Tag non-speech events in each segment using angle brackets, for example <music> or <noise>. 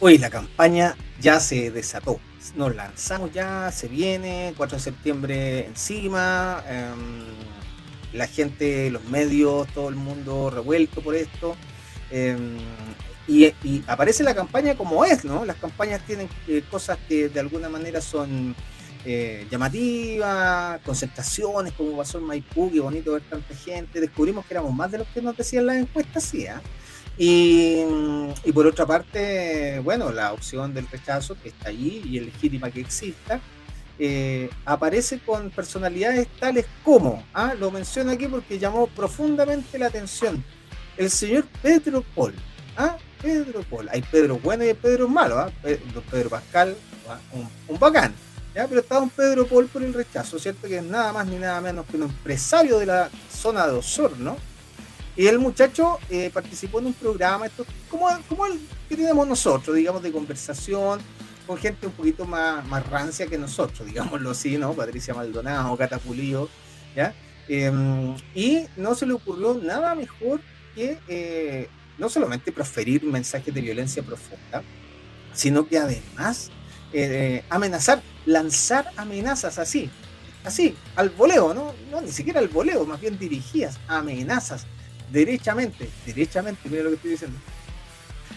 Hoy la campaña ya se desató. Nos lanzamos ya, se viene, 4 de septiembre encima, em, la gente, los medios, todo el mundo revuelto por esto. Em, y, aparece la campaña como es, ¿no? Las campañas tienen eh, cosas que de alguna manera son eh, llamativas, concentraciones, como pasó en Maipú, qué bonito ver tanta gente. Descubrimos que éramos más de los que nos decían las encuestas, sí, ¿eh? Y, por otra parte, bueno, la opción del rechazo que está allí y es legítima que exista, eh, aparece con personalidades tales como, ¿ah? lo menciono aquí porque llamó profundamente la atención, el señor Pedro Paul. ¿ah? Pedro Paul. Hay Pedro bueno y hay Pedro malo. ¿ah? Pedro Pascal, ¿ah? un, bacán. ¿ya? Pero está un Pedro Paul por el rechazo, ¿cierto? Que es nada más ni nada menos que un empresario de la zona de Osorno y el muchacho eh, participó en un programa, esto, como, como el que tenemos nosotros, digamos, de conversación, con gente un poquito más, más rancia que nosotros, digámoslo así, ¿no? Patricia Maldonado, Cata ¿ya? Em, y no se le ocurrió nada mejor que eh, no solamente proferir mensajes de violencia profunda, sino que además eh, amenazar, lanzar amenazas así, así, al voleo, ¿no? ¿no? Ni siquiera al voleo, más bien dirigidas, amenazas derechamente, derechamente, mira lo que estoy diciendo,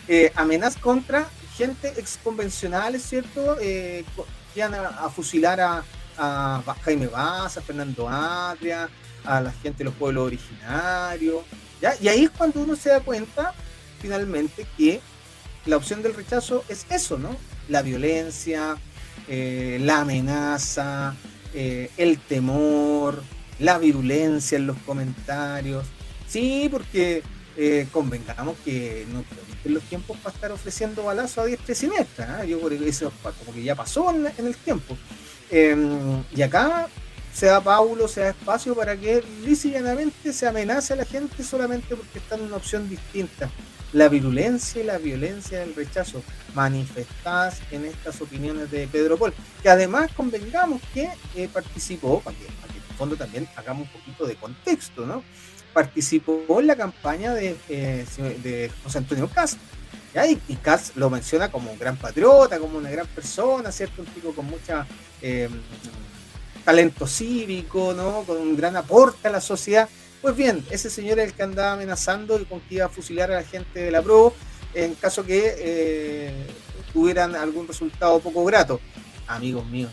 eh, amenazas contra gente exconvencional, ¿es cierto? Eh, que van a, fusilar a, Jaime Vaz, a Fernando Adria, a la gente de los pueblos originarios, ¿ya? Y ahí es cuando uno se da cuenta, finalmente, que la opción del rechazo es eso, ¿no? La violencia, eh, la amenaza, eh, el temor, la virulencia en los comentarios, Sí, porque eh, convengamos que no en los tiempos para estar ofreciendo balazos a diestra y siniestra. ¿ah? Yo que eso como que ya pasó en, el tiempo. Em, y acá se da Paulo, se da espacio para que lícitamente se amenace a la gente solamente porque está en una opción distinta. La virulencia y la violencia del rechazo manifestadas en estas opiniones de Pedro Paul, que además convengamos que eh, participó, para que, para que en el fondo también hagamos un poquito de contexto, ¿no? Participó en la campaña de, eh, José Antonio Cast. Y, Cast lo menciona como un gran patriota, como una gran persona, ¿cierto? Un tipo con mucha eh, talento cívico, ¿no? Con un gran aporte a la sociedad. Pues bien, ese señor es el que andaba amenazando y con que iba a fusilar a la gente de la PRO en caso que eh, tuvieran algún resultado poco grato. Amigos míos,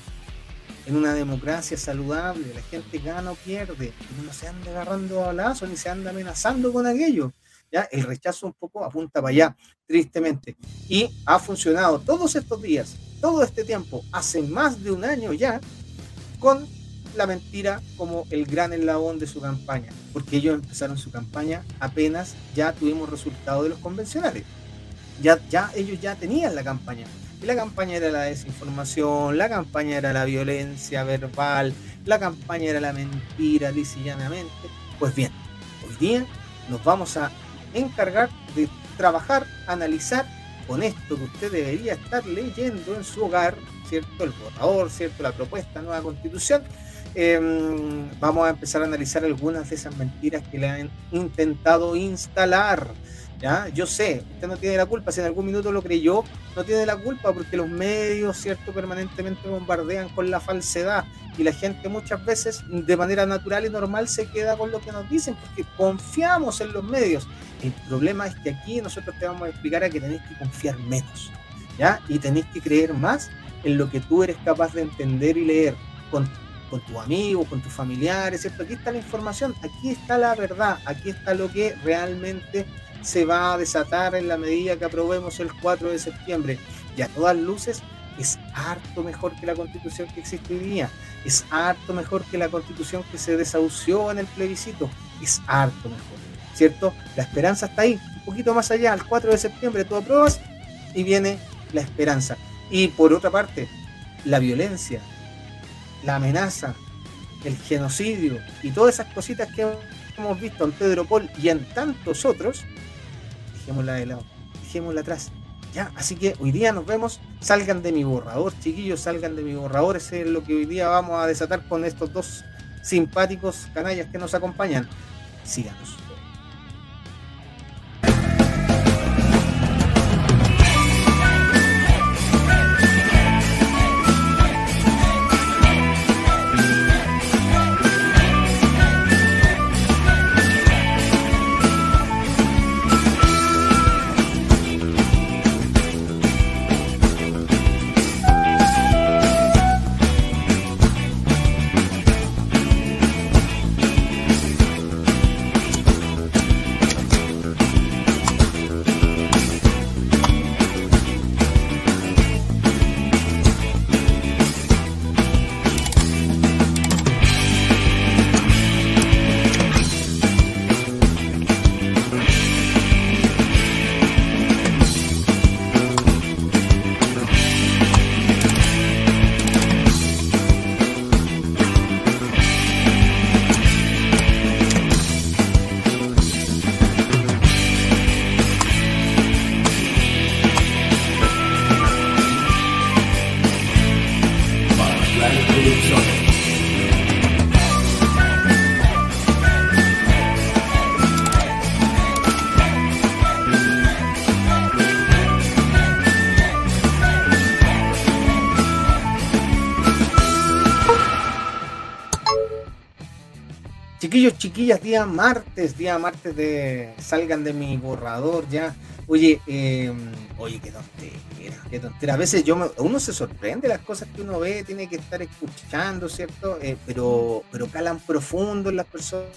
en una democracia saludable, la gente gana o pierde, no se anda agarrando a lazo ni se anda amenazando con aquello. ¿ya? El rechazo un poco apunta para allá, tristemente. Y ha funcionado todos estos días, todo este tiempo, hace más de un año ya, con la mentira como el gran eslabón de su campaña, porque ellos empezaron su campaña apenas ya tuvimos resultados de los convencionales. Ya, ya ellos ya tenían la campaña la campaña era la desinformación, la campaña era la violencia verbal, la campaña era la mentira, llanamente. Pues bien, hoy día nos vamos a encargar de trabajar, analizar con esto que usted debería estar leyendo en su hogar, ¿cierto? El votador, ¿cierto? La propuesta, nueva constitución. Em, vamos a empezar a analizar algunas de esas mentiras que le han intentado instalar ¿ya? Yo sé, usted no tiene la culpa, si en algún minuto lo creyó, no tiene la culpa porque los medios, ¿cierto?, permanentemente bombardean con la falsedad y la gente muchas veces de manera natural y normal se queda con lo que nos dicen porque confiamos en los medios. El problema es que aquí nosotros te vamos a explicar a que tenéis que confiar menos, ¿ya? Y tenéis que creer más en lo que tú eres capaz de entender y leer con con tus amigos, con tus familiares, ¿cierto? Aquí está la información, aquí está la verdad, aquí está lo que realmente se va a desatar en la medida que aprobemos el 4 de septiembre. Y a todas luces es harto mejor que la constitución que existe hoy día, es harto mejor que la constitución que se desahució en el plebiscito, es harto mejor, ¿cierto? La esperanza está ahí, un poquito más allá, el 4 de septiembre tú apruebas y viene la esperanza. Y por otra parte, la violencia, la amenaza, el genocidio y todas esas cositas que hemos visto en Pedro Paul y en tantos otros, dejémosla de lado, dejémosla atrás. Ya, así que hoy día nos vemos, salgan de mi borrador, chiquillos, salgan de mi borrador, ese es lo que hoy día vamos a desatar con estos dos simpáticos canallas que nos acompañan. Síganos. Chiquillas, día martes, día martes de salgan de mi borrador ya. Oye, eh, oye, qué tontera, qué tontera. A veces yo uno se sorprende las cosas que uno ve, tiene que estar escuchando, ¿cierto? Eh, pero, pero calan profundo en las personas,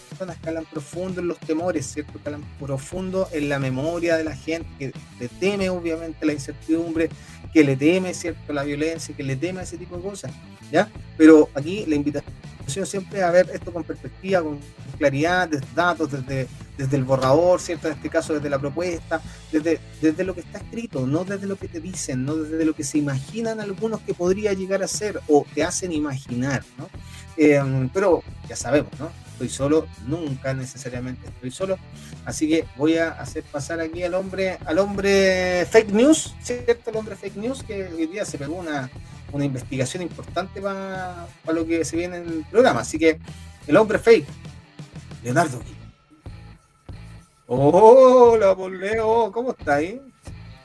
calan profundo en los temores, ¿cierto? Calan profundo en la memoria de la gente que le teme obviamente la incertidumbre, que le teme, ¿cierto? La violencia, que le teme ese tipo de cosas, ¿ya? Pero aquí la invitación siempre a ver esto con perspectiva, con claridad, desde datos, desde, desde el borrador, ¿cierto? En este caso, desde la propuesta, desde, desde lo que está escrito, no desde lo que te dicen, no desde lo que se imaginan algunos que podría llegar a ser o te hacen imaginar, ¿no? Em, pero ya sabemos, ¿no? Estoy solo, nunca necesariamente estoy solo. Así que voy a hacer pasar aquí al hombre, al hombre fake news, ¿cierto? El hombre fake news que hoy día se pegó una, una investigación importante para, lo que se viene en el programa. Así que el hombre fake, Leonardo. Hola, Leo, ¿cómo estáis?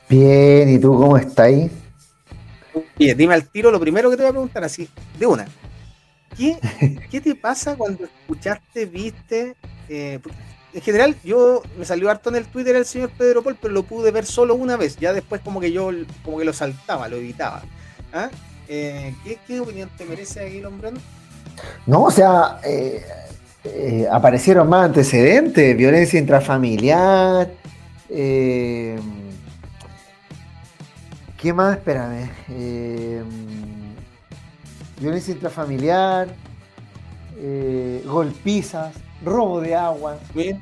Bien, ¿y tú cómo estáis? Bien, dime al tiro lo primero que te voy a preguntar, así, de una. ¿Qué, <laughs> qué te pasa cuando escuchaste, viste? Eh, en general, yo me salió harto en el Twitter el señor Pedro Paul, pero lo pude ver solo una vez. Ya después, como que yo como que lo saltaba, lo evitaba. ¿Ah? Eh, ¿qué, opinión te merece aquí, Lombrano? No, o sea, eh, eh, aparecieron más antecedentes, violencia intrafamiliar. ¿Qué más? Espérame. violencia intrafamiliar, golpizas, robo de agua. Bien.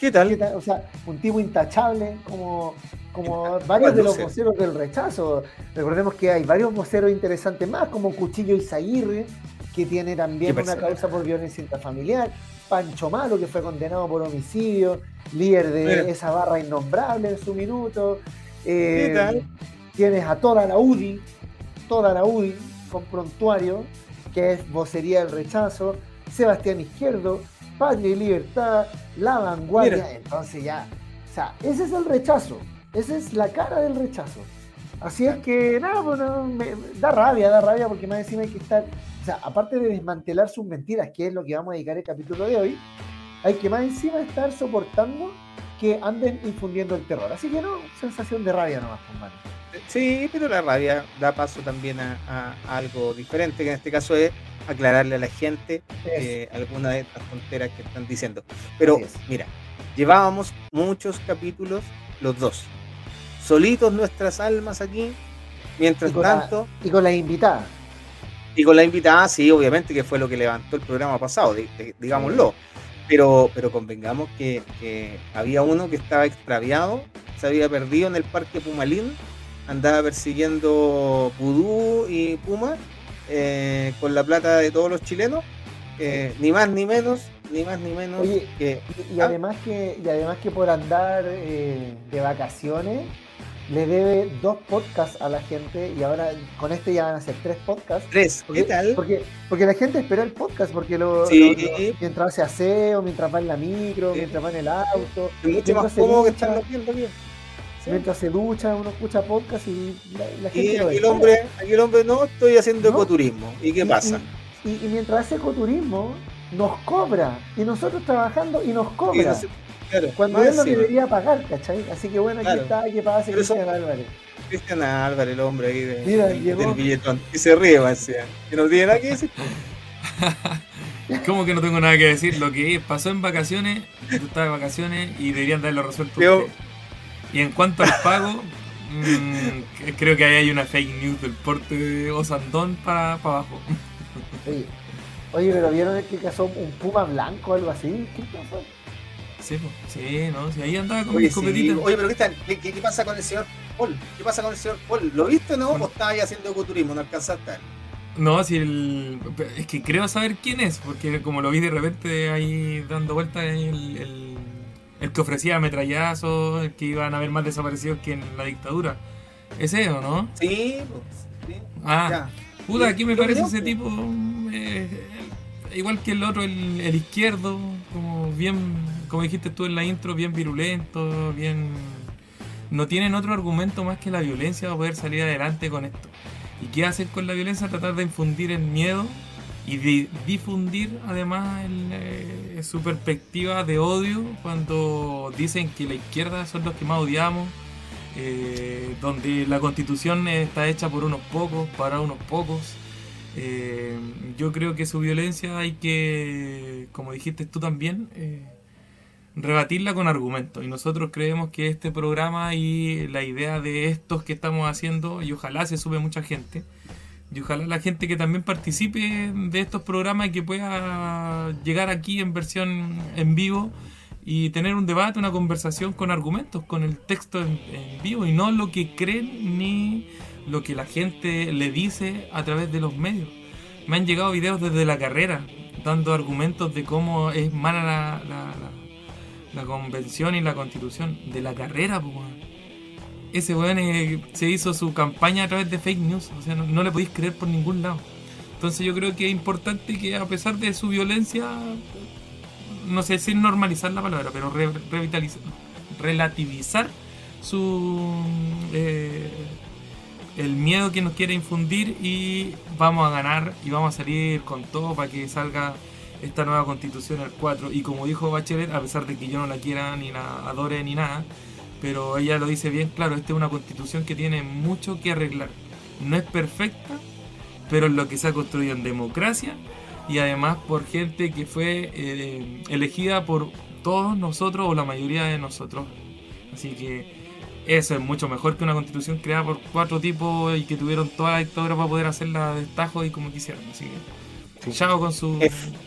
¿Qué tal? O sea, un tipo intachable, como, como varios de los voceros del rechazo. Recordemos que hay varios voceros interesantes más, como Cuchillo Izaguirre, que tiene también una causa por violencia intrafamiliar. Pancho Malo, que fue condenado por homicidio, líder de esa barra innombrable en su minuto. ¿Qué eh, tal? Tienes a toda la UDI, toda la UDI, con prontuario, que es vocería del rechazo. Sebastián Izquierdo, Patria y Libertad, La Vanguardia. Entonces ya, o sea, ese es el rechazo, esa es la cara del rechazo. Así es que, nada, bueno, me, da rabia, da rabia porque más encima hay que estar, o sea, aparte de desmantelar sus mentiras, que es lo que vamos a dedicar el capítulo de hoy, hay que más encima estar soportando que anden infundiendo el terror. Así que no, sensación de rabia nomás, hermano. Pues, sí, pero la rabia da paso también a, algo diferente, que en este caso es aclararle a la gente eh, alguna de estas fronteras que están diciendo. Pero mira, llevábamos muchos capítulos, los dos, solitos nuestras almas aquí, mientras tanto... y con la invitada. Y con la invitada, sí, obviamente, que fue lo que levantó el programa pasado, digámoslo. Pero, pero convengamos que, que había uno que estaba extraviado, se había perdido en el Parque Pumalín, andaba persiguiendo Pudú y Puma eh, con la plata de todos los chilenos, eh, ni más ni menos, ni más ni menos que. Y, ¿ah? además que, y además que por andar eh, de vacaciones le debe dos podcasts a la gente y ahora con este ya van a ser tres podcasts. Tres, ¿qué tal? Porque, porque la gente espera el podcast, porque lo, mientras hace aseo, mientras va en la micro, mientras va en el auto. Es mucho más cómodo que estar viendo bien. Mientras se ducha, uno escucha podcast y la, gente. Y aquí, el hombre, aquí el hombre, no, estoy haciendo ecoturismo. ¿Y qué pasa? Y, mientras hace ecoturismo, nos cobra. Y nosotros trabajando y nos cobra. Cuando él no debería pagar, ¿cachai? Así que bueno, aquí está, ¿qué pasa? Cristian Álvarez. Cristian Álvarez, el hombre ahí de, Mira, del billetón. Y se ríe, más Que no tiene nada que decir. <laughs> ¿Cómo que no tengo nada que decir? Lo que pasó en vacaciones, tú estabas de vacaciones y deberían darlo resuelto. Y en cuanto al pago, mm, creo que ahí hay una fake news del porte de Osandón para, para abajo. Oye, pero ¿vieron el que cazó un puma blanco o algo así? ¿Qué pasó? Sí, sí, ¿no? Sí, ahí andaba con Oye, Oye, pero ¿qué, ¿qué, ¿qué, pasa con el señor Paul? ¿Qué pasa con el señor Paul? ¿Lo viste o no? ¿O estaba ahí haciendo ecoturismo? ¿No alcanzaste a ver? No, si el... es que creo saber quién es, porque como lo vi de repente ahí dando vueltas el, el el que ofrecía ametrallazos, el que iban a haber más desaparecidos que en la dictadura. ¿Ese o no? Sí, sí. Ah, puta, aquí me parece ese tipo. Eh, igual que el otro, el, izquierdo, como bien, como dijiste tú en la intro, bien virulento, bien. No tienen otro argumento más que la violencia para poder salir adelante con esto. ¿Y qué hacer con la violencia? Tratar de infundir el miedo y difundir además eh, su perspectiva de odio cuando dicen que la izquierda son los que más odiamos, eh, donde la constitución está hecha por unos pocos, para unos pocos. Eh, yo creo que su violencia hay que, como dijiste tú también, rebatirla con argumentos. Y nosotros creemos que este programa y la idea de estos que estamos haciendo, y ojalá se sube mucha gente, y ojalá la gente que también participe de estos programas y que pueda llegar aquí en versión en vivo y tener un debate, una conversación con argumentos, con el texto en, vivo y no lo que creen ni lo que la gente le dice a través de los medios. Me han llegado videos desde la carrera dando argumentos de cómo es mala la, la, convención y la constitución de la carrera. Pues, ese weón eh, se hizo su campaña a través de fake news, o sea, no, le podéis creer por ningún lado. Entonces yo creo que es importante que a pesar de su violencia, no sé si normalizar la palabra, pero revitalizar, relativizar su eh, el miedo que nos quiere infundir y vamos a ganar y vamos a salir con todo para que salga esta nueva constitución al 4 y como dijo Bachelet, a pesar de que yo no la quiera ni la adore ni nada, pero ella lo dice bien claro, esta es una constitución que tiene mucho que arreglar. No es perfecta, pero es lo que se ha construido en democracia y además por gente que fue eh, elegida por todos nosotros o la mayoría de nosotros. Así que eso es mucho mejor que una constitución creada por cuatro tipos y que tuvieron toda la dictadura para poder hacerla de tajo y como quisieran. Así que con su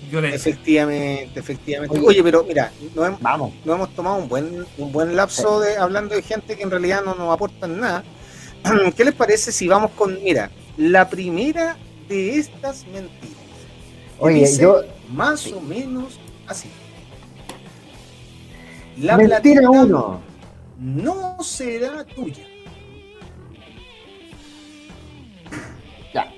violencia. Efectivamente, efectivamente. Oye, pero mira, no hemos, Vamos. no hemos tomado un buen, un buen lapso de hablando de gente que en realidad no nos aportan nada. <clears throat> ¿Qué les parece si vamos con, mira, la primera de estas mentiras? Oye, yo. Más o menos así. La Mentira uno. No será tuya. Ya.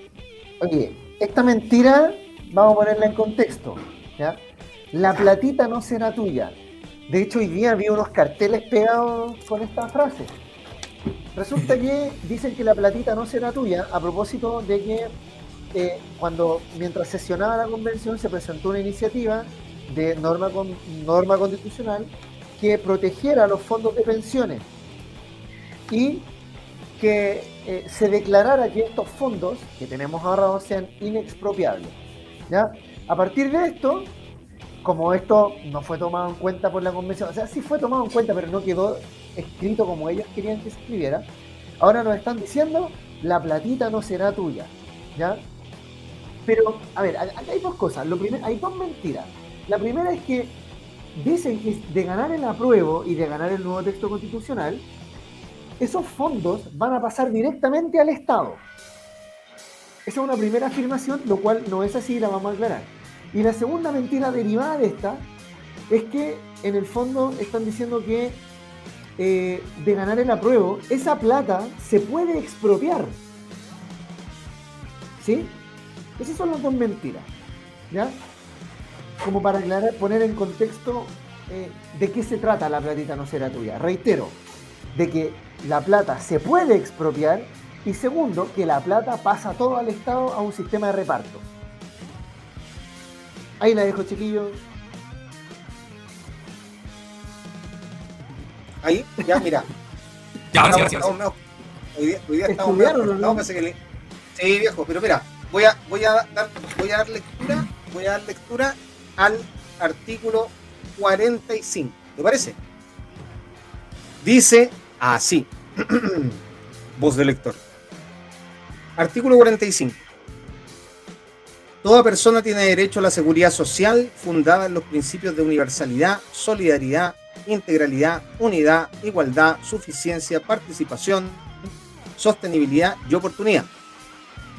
Oye, esta mentira vamos a ponerla en contexto. ¿ya? La platita no será tuya. De hecho, hoy día vi unos carteles pegados con esta frase. Resulta <laughs> que dicen que la platita no será tuya a propósito de que eh, cuando mientras sesionaba la convención se presentó una iniciativa de norma, con, norma constitucional que protegiera los fondos de pensiones y que eh, se declarara que estos fondos que tenemos ahorrados sean inexpropiables. ¿Ya? A partir de esto, como esto no fue tomado en cuenta por la convención, o sea, sí fue tomado en cuenta, pero no quedó escrito como ellos querían que se escribiera, ahora nos están diciendo, la platita no será tuya. ¿ya? Pero, a ver, hay dos cosas. Lo hay dos mentiras. La primera es que dicen que de ganar el apruebo y de ganar el nuevo texto constitucional, esos fondos van a pasar directamente al Estado. Esa es una primera afirmación, lo cual no es así, la vamos a aclarar. Y la segunda mentira derivada de esta es que en el fondo están diciendo que eh, de ganar el apruebo, esa plata se puede expropiar. ¿Sí? Esas son las dos mentiras. ¿Ya? Como para aclarar, poner en contexto eh, de qué se trata la platita no será tuya. Reitero, de que la plata se puede expropiar y segundo, que la plata pasa todo al Estado a un sistema de reparto. Ahí la dejo, chiquillos. Ahí, ya, mira. <laughs> ya, gracias, Hoy día, hoy día estamos no? Sí, viejo, pero mira, voy a, voy a dar, voy a dar lectura, voy a dar lectura al artículo 45. ¿Te parece? Dice así. <clears throat> Voz del lector. Artículo 45. Toda persona tiene derecho a la seguridad social fundada en los principios de universalidad, solidaridad, integralidad, unidad, igualdad, suficiencia, participación, sostenibilidad y oportunidad.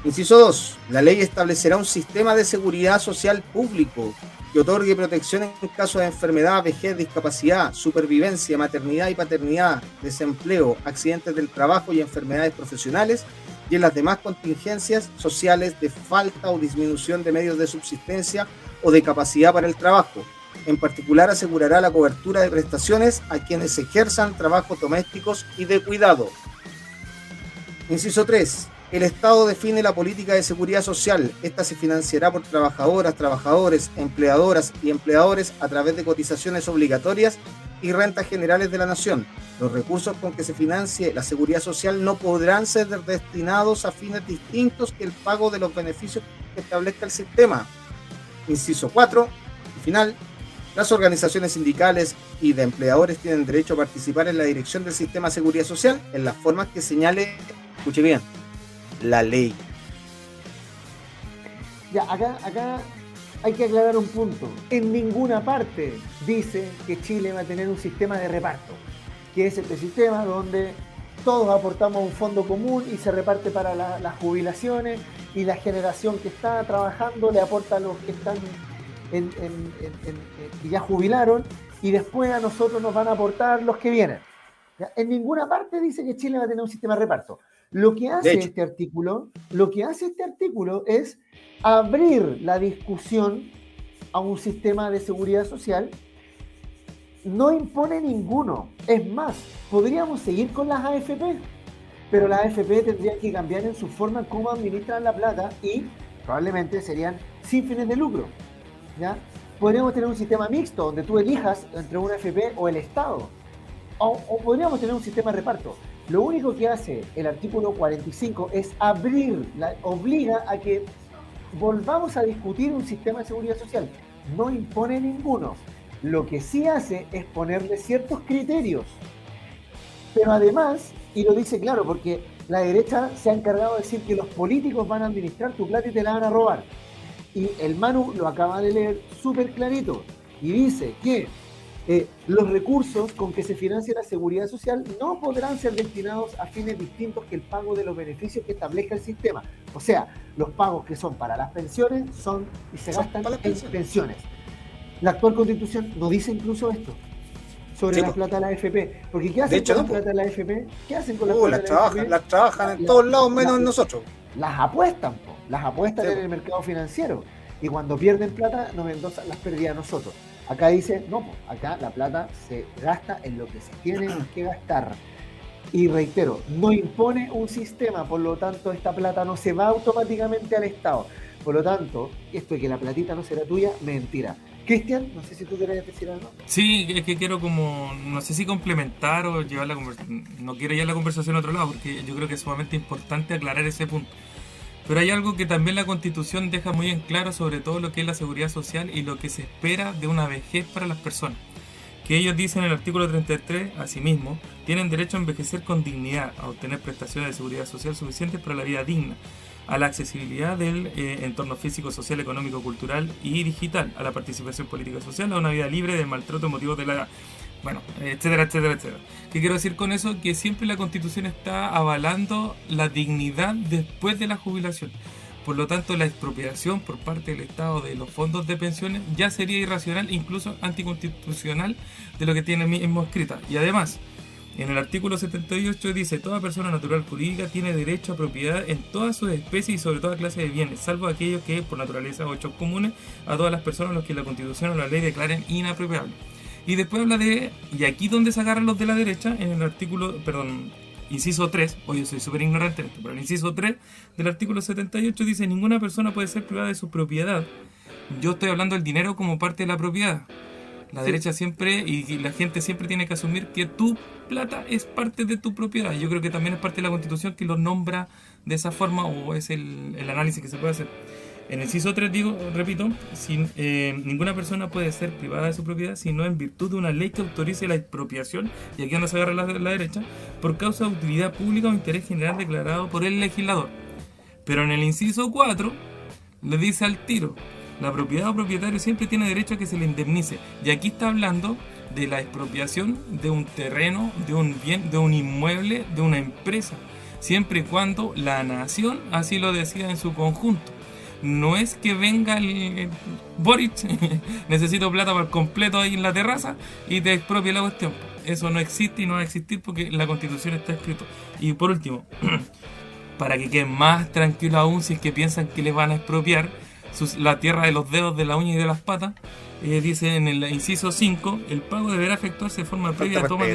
Inciso 2. La ley establecerá un sistema de seguridad social público que otorgue protección en caso de enfermedad, vejez, discapacidad, supervivencia, maternidad y paternidad, desempleo, accidentes del trabajo y enfermedades profesionales y en las demás contingencias sociales de falta o disminución de medios de subsistencia o de capacidad para el trabajo. En particular asegurará la cobertura de prestaciones a quienes ejerzan trabajos domésticos y de cuidado. Inciso 3 El Estado define la política de seguridad social. Esta se financiará por trabajadoras, trabajadores, empleadoras y empleadores a través de cotizaciones obligatorias y rentas generales de la nación. Los recursos con que se financie la seguridad social no podrán ser destinados a fines distintos que el pago de los beneficios que establezca el sistema. Inciso 4. Y final. Las organizaciones sindicales y de empleadores tienen derecho a participar en la dirección del sistema de seguridad social en las formas que señale, escuche bien, la ley. Ya, acá, acá hay que aclarar un punto. En ninguna parte dice que Chile va a tener un sistema de reparto, que es este sistema donde todos aportamos un fondo común y se reparte para las jubilaciones y la generación que está trabajando le aporta a los que están en, que ya jubilaron y después a nosotros nos van a aportar los que vienen. En ninguna parte dice que Chile va a tener un sistema de reparto. Lo que hace este artículo, lo que hace este artículo es abrir la discusión a un sistema de seguridad social. No impone ninguno. Es más, podríamos seguir con las AFP, pero las AFP tendrían que cambiar en su forma como administran la plata y probablemente serían sin fines de lucro. ¿ya? Podríamos tener un sistema mixto donde tú elijas entre una AFP o el Estado. O, podríamos tener un sistema de reparto. Lo único que hace el artículo 45 es abrir, obliga a que volvamos a discutir un sistema de seguridad social. No impone ninguno. Lo que sí hace es ponerle ciertos criterios. Pero además, y lo dice claro, porque la derecha se ha encargado de decir que los políticos van a administrar tu plata y te la van a robar. Y el Manu lo acaba de leer súper clarito. Y dice que eh, los recursos con que se financia la seguridad social no podrán ser destinados a fines distintos que el pago de los beneficios que establezca el sistema. O sea, los pagos que son para las pensiones son y se gastan en pensiones. La actual constitución no dice incluso esto sobre la plata de la AFP. Porque ¿qué hacen con la plata de la AFP? ¿Qué hacen con la uh, plata de la AFP? Las trabajan en todos lados menos en nosotros. Las apuestan, las apuestan en el mercado financiero. Y cuando pierden plata, nos endosan las pérdidas a nosotros. Acá dice, no, acá la plata se gasta en lo que se tiene <clears throat> que gastar. Y reitero, no impone un sistema, por lo tanto esta plata no se va automáticamente al Estado. Por lo tanto, esto de que la platita no será tuya, mentira. Cristian, no sé si tú quieres decir algo. Sí, es que quiero como, no sé si complementar o llevar la conversación, no quiero llevar la conversación a otro lado, porque yo creo que es sumamente importante aclarar ese punto. Pero hay algo que también la Constitución deja muy en claro sobre todo lo que es la seguridad social y lo que se espera de una vejez para las personas. Que ellos dicen en el artículo 33, asimismo, tienen derecho a envejecer con dignidad, a obtener prestaciones de seguridad social suficientes para la vida digna, a la accesibilidad del eh, entorno físico, social, económico, cultural y digital, a la participación política y social, a una vida libre de maltrato motivo de la bueno, etcétera, etcétera, etcétera. ¿Qué quiero decir con eso? Que siempre la constitución está avalando la dignidad después de la jubilación. Por lo tanto, la expropiación por parte del Estado de los fondos de pensiones ya sería irracional, incluso anticonstitucional de lo que tiene mismo escrita. Y además, en el artículo 78 dice, toda persona natural jurídica tiene derecho a propiedad en todas sus especies y sobre toda clase de bienes, salvo aquellos que por naturaleza o hechos comunes a todas las personas los que la constitución o la ley declaren inapropiables. Y después habla de, y aquí donde se agarran los de la derecha, en el artículo, perdón, inciso 3, hoy soy súper ignorante en esto, pero el inciso 3 del artículo 78 dice, ninguna persona puede ser privada de su propiedad. Yo estoy hablando del dinero como parte de la propiedad. La derecha siempre y la gente siempre tiene que asumir que tu plata es parte de tu propiedad. Yo creo que también es parte de la constitución que lo nombra de esa forma o es el, el análisis que se puede hacer. En el CISO 3 digo, repito, sin, eh, ninguna persona puede ser privada de su propiedad sino en virtud de una ley que autorice la expropiación, y aquí donde se agarra la, la derecha, por causa de utilidad pública o interés general declarado por el legislador. Pero en el inciso 4 le dice al tiro, la propiedad o propietario siempre tiene derecho a que se le indemnice. Y aquí está hablando de la expropiación de un terreno, de un bien, de un inmueble, de una empresa, siempre y cuando la nación así lo decida en su conjunto no es que venga el, Boric, <laughs> necesito plata por completo ahí en la terraza y te expropie la cuestión. Eso no existe y no va a existir porque la constitución está escrito. Y por último, <clears throat> para que queden más tranquilos aún si es que piensan que les van a expropiar la tierra de los dedos, de la uña y de las patas, eh, dice en el inciso 5, el pago deberá efectuarse de forma previa a, toma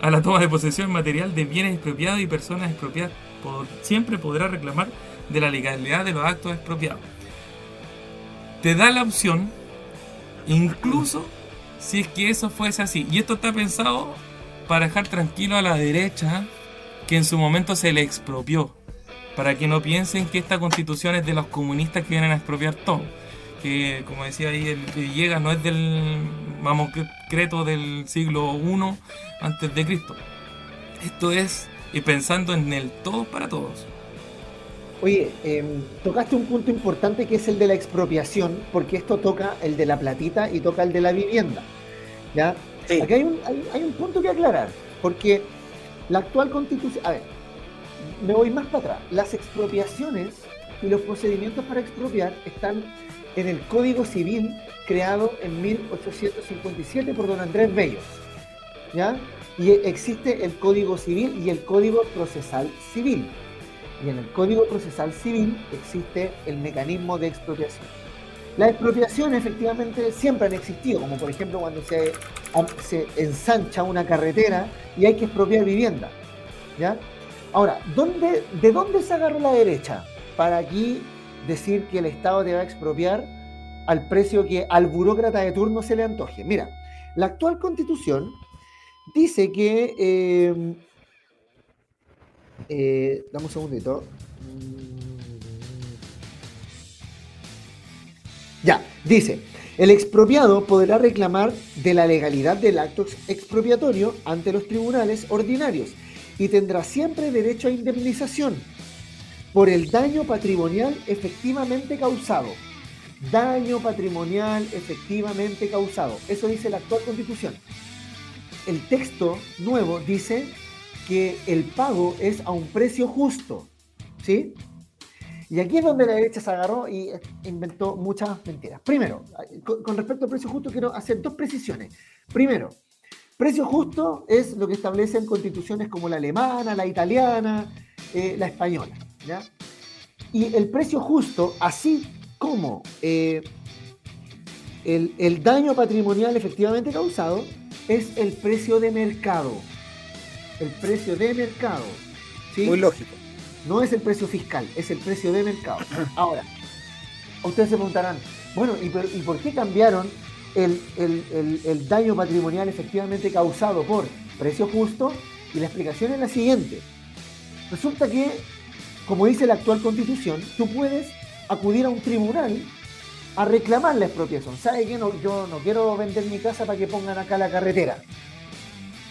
a la toma de posesión material de bienes expropiados y personas expropiadas siempre podrá reclamar de la legalidad de los actos expropiados. Te da la opción, incluso si es que eso fuese así. Y esto está pensado para dejar tranquilo a la derecha que en su momento se le expropió. Para que no piensen que esta constitución es de los comunistas que vienen a expropiar todo. Que, como decía ahí, el Villegas no es del mamocreto del siglo I antes de Cristo. Esto es y pensando en el todo para todos. Oye, em, tocaste un punto importante que es el de la expropiación, porque esto toca el de la platita y toca el de la vivienda. ¿ya? Aquí hay un, hay, un punto que aclarar, porque la actual constitución... A ver, me voy más para atrás. Las expropiaciones y los procedimientos para expropiar están en el Código Civil creado en 1857 por don Andrés Bello. ¿Ya? Y existe el Código Civil y el Código Procesal Civil. Y en el Código Procesal Civil existe el mecanismo de expropiación. Las expropiaciones efectivamente siempre han existido, como por ejemplo cuando se, se ensancha una carretera y hay que expropiar vivienda. ¿ya? Ahora, ¿dónde, ¿de dónde se agarró la derecha para aquí decir que el Estado te va a expropiar al precio que al burócrata de turno se le antoje? Mira, la actual constitución dice que. Eh, eh, dame un segundito. Ya, dice, el expropiado podrá reclamar de la legalidad del acto expropiatorio ante los tribunales ordinarios y tendrá siempre derecho a indemnización por el daño patrimonial efectivamente causado. Daño patrimonial efectivamente causado. Eso dice la actual constitución el texto nuevo dice que el pago es a un precio justo. ¿Sí? Y aquí es donde la derecha se agarró y inventó muchas mentiras. Primero, con, respecto al precio justo, quiero hacer dos precisiones. Primero, precio justo es lo que establecen constituciones como la alemana, la italiana, eh, la española. Y el precio justo, así como eh, el, el daño patrimonial efectivamente causado, es el precio de mercado. El precio de mercado. Muy lógico. No es el precio fiscal, es el precio de mercado. Ahora, ustedes se preguntarán, bueno, ¿y por, qué cambiaron el, daño patrimonial efectivamente causado por precio justo? Y la explicación es la siguiente. Resulta que, como dice la actual constitución, tú puedes acudir a un tribunal a reclamar la expropiación. ¿Sabe qué? Yo no quiero vender mi casa para que pongan acá la carretera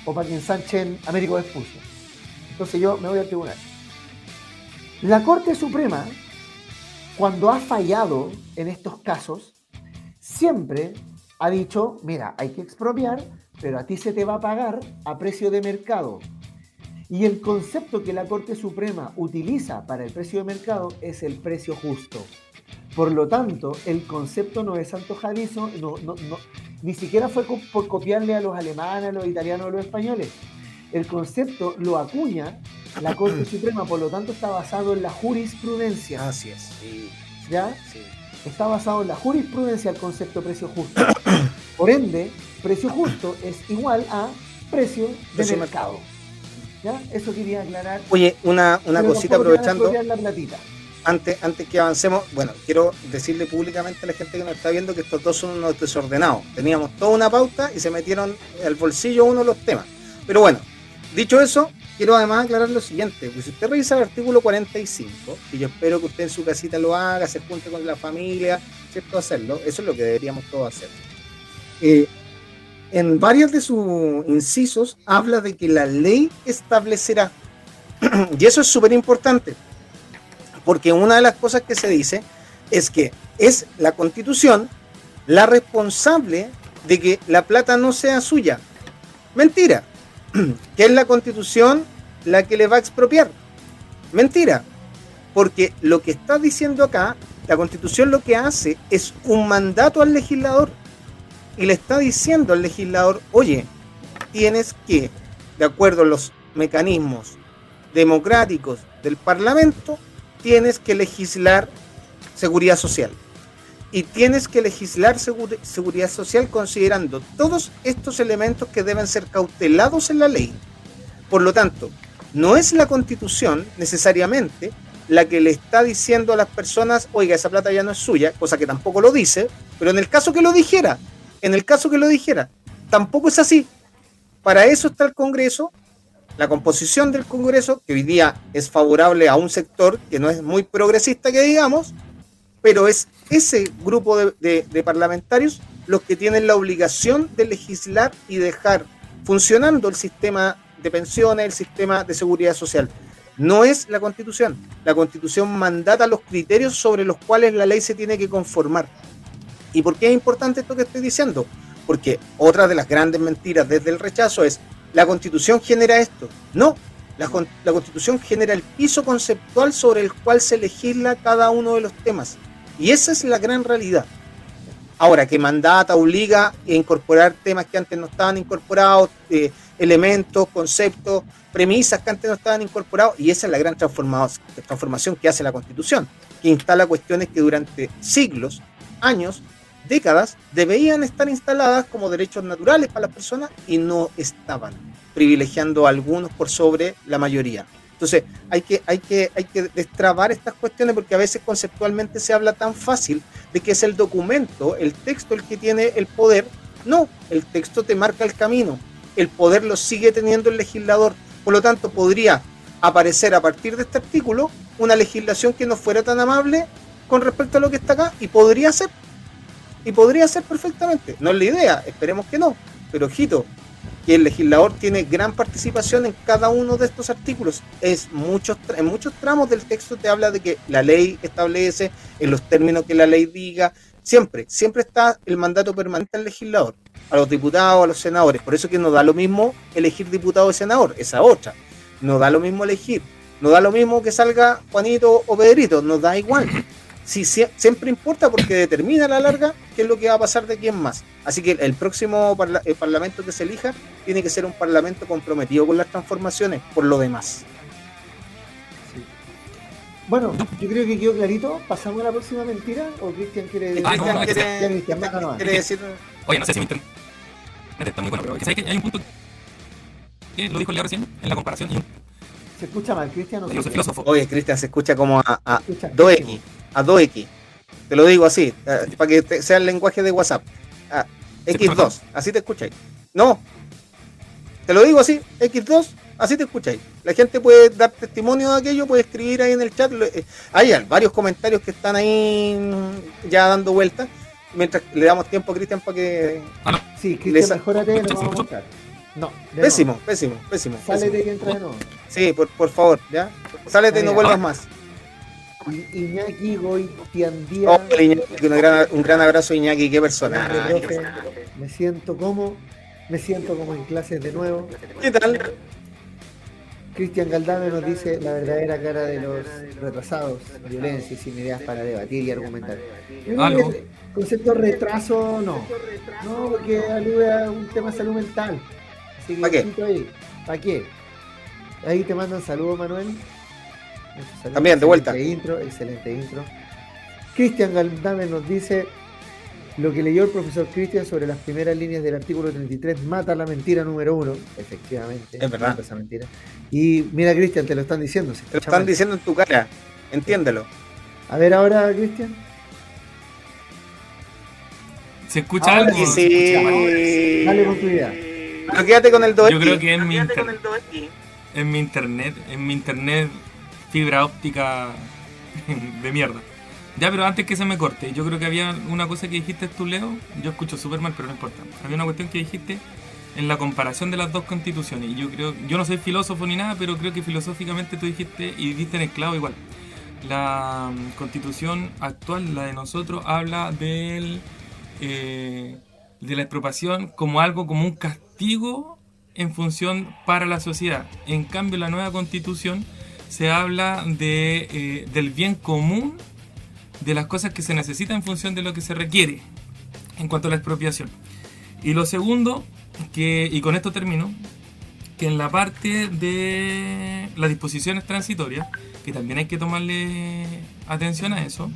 o para que ensanchen Américo Vespucio. Entonces yo me voy al tribunal. La Corte Suprema, cuando ha fallado en estos casos, siempre ha dicho, mira, hay que expropiar, pero a ti se te va a pagar a precio de mercado. Y el concepto que la Corte Suprema utiliza para el precio de mercado es el precio justo. Por lo tanto, el concepto no es antojadizo, no, no, no, ni siquiera fue por copiarle a los alemanes, a los italianos, a los españoles. El concepto lo acuña la Corte <clears throat> Suprema, por lo tanto está basado en la jurisprudencia. Así es. ¿Ya? Sí. Está basado en la jurisprudencia el concepto precio justo. <coughs> Por ende, precio justo es igual a precio de mercado. ¿Ya? Eso quería aclarar. Oye, una, una cosita aprovechando. La platita antes, antes que avancemos, bueno, quiero decirle públicamente a la gente que nos está viendo que estos dos son unos desordenados. Teníamos toda una pauta y se metieron al bolsillo uno los temas. Pero bueno, dicho eso, quiero además aclarar lo siguiente. Pues si usted revisa el artículo 45, y yo espero que usted en su casita lo haga, se junte con la familia, ¿cierto? Hacerlo. Eso es lo que deberíamos todos hacer. Eh, en varios de sus incisos habla de que la ley establecerá, <clears throat> y eso es súper importante, porque una de las cosas que se dice es que es la constitución la responsable de que la plata no sea suya. Mentira. <clears throat> Que es la constitución la que le va a expropiar. Mentira. Porque lo que está diciendo acá, la constitución lo que hace es un mandato al legislador. Y le está diciendo al legislador, oye, tienes que, de acuerdo a los mecanismos democráticos del Parlamento, tienes que legislar seguridad social. Y tienes que legislar seguridad social considerando todos estos elementos que deben ser cautelados en la ley. Por lo tanto, no es la constitución necesariamente la que le está diciendo a las personas, oiga, esa plata ya no es suya, cosa que tampoco lo dice, pero en el caso que lo dijera, en el caso que lo dijera, tampoco es así. Para eso está el Congreso, la composición del Congreso, que hoy día es favorable a un sector que no es muy progresista, que digamos, pero es ese grupo de, parlamentarios los que tienen la obligación de legislar y dejar funcionando el sistema de pensiones, el sistema de seguridad social. No es la constitución. La constitución mandata los criterios sobre los cuales la ley se tiene que conformar. ¿Y por qué es importante esto que estoy diciendo? Porque otra de las grandes mentiras desde el rechazo es, la constitución genera esto. No, la, la constitución genera el piso conceptual sobre el cual se legisla cada uno de los temas. Y esa es la gran realidad. Ahora, que mandata, obliga a incorporar temas que antes no estaban incorporados, eh, elementos, conceptos, premisas que antes no estaban incorporados, y esa es la gran transformación que hace la Constitución, que instala cuestiones que durante siglos, años, décadas, debían estar instaladas como derechos naturales para las personas y no estaban, privilegiando a algunos por sobre la mayoría. Entonces, hay que, hay, que, hay que destrabar estas cuestiones porque a veces conceptualmente se habla tan fácil de que es el documento, el texto el que tiene el poder. No, el texto te marca el camino. El poder lo sigue teniendo el legislador. Por lo tanto, podría aparecer a partir de este artículo una legislación que no fuera tan amable con respecto a lo que está acá y podría ser. Y podría ser perfectamente. No es la idea, esperemos que no. Pero ojito, que el legislador tiene gran participación en cada uno de estos artículos. Es muchos, en muchos tramos del texto te habla de que la ley establece, en los términos que la ley diga, siempre, siempre está el mandato permanente del legislador, a los diputados, a los senadores. Por eso que no da lo mismo elegir diputado o senador, esa otra. No da lo mismo elegir. No da lo mismo que salga Juanito o Pedrito, nos da igual sí, siempre importa porque determina a la larga qué es lo que va a pasar de quién más. Así que el próximo parlamento que se elija tiene que ser un parlamento comprometido con las transformaciones por lo demás. Bueno, yo creo que quedó clarito. ¿Pasamos a la próxima mentira? ¿O Cristian quiere decir? quiere, decir... Oye, no sé si me internet está muy bueno, pero ¿sabes que hay un punto que lo dijo Leo recién en la comparación? Se escucha mal, Cristian. Oye, Cristian, se escucha como a, a 2X a 2X. Te lo digo así, eh, para que sea el lenguaje de WhatsApp. X2, así te escucháis. No, te lo digo así, X2, así te escucháis. La gente puede dar testimonio de aquello, puede escribir ahí en el chat. Eh, hay varios comentarios que están ahí mm, ya dando vueltas. Mientras le damos tiempo a Cristian para que. Ah, sí, Cristian, mejorate, lo vamos a No, pésimo, pésimo, pésimo, Sálete y entra de nuevo. Sí, por, por favor, ya. Sálete y no vuelvas más. Iñaki Goitiandía. Oh, un, gran, un gran abrazo Iñaki, qué persona. me siento como, me siento como en clases de nuevo. ¿Qué tal? Cristian Galdame nos dice la verdadera cara de los retrasados, violencia y sin ideas para debatir y argumentar. El concepto retraso no, no, porque alude a un tema de salud mental. Así que ¿Para qué? ¿Para qué? Ahí te mandan saludos, Manuel. También, de vuelta. Intro, excelente intro. Cristian Galdame nos dice lo que leyó el profesor Cristian sobre las primeras líneas del artículo 33 mata la mentira número uno. Efectivamente. Es verdad. Esa mentira. Y mira, Cristian, te lo están diciendo. Te lo están diciendo en tu cara. Entiéndelo. A ver ahora, Cristian. ¿Se escucha algo? Sí. Dale con tu idea. Pero quédate con el 2 Yo creo que en mi, en mi internet, en mi internet fibra óptica <laughs> de mierda. Ya, pero antes que se me corte, yo creo que había una cosa que dijiste tú, Leo. Yo escucho súper mal, pero no importa. Había una cuestión que dijiste en la comparación de las dos constituciones. Yo creo, yo no soy filósofo ni nada, pero creo que filosóficamente tú dijiste y diste en el igual. La mm, constitución actual, la de nosotros, habla eh, de la expropiación como algo, como un castigo en función para la sociedad. En cambio, la nueva constitución se habla de, eh, del bien común, de las cosas que se necesitan en función de lo que se requiere en cuanto a la expropiación. Y lo segundo, que, y con esto termino, que en la parte de las disposiciones transitorias, que también hay que tomarle atención a eso,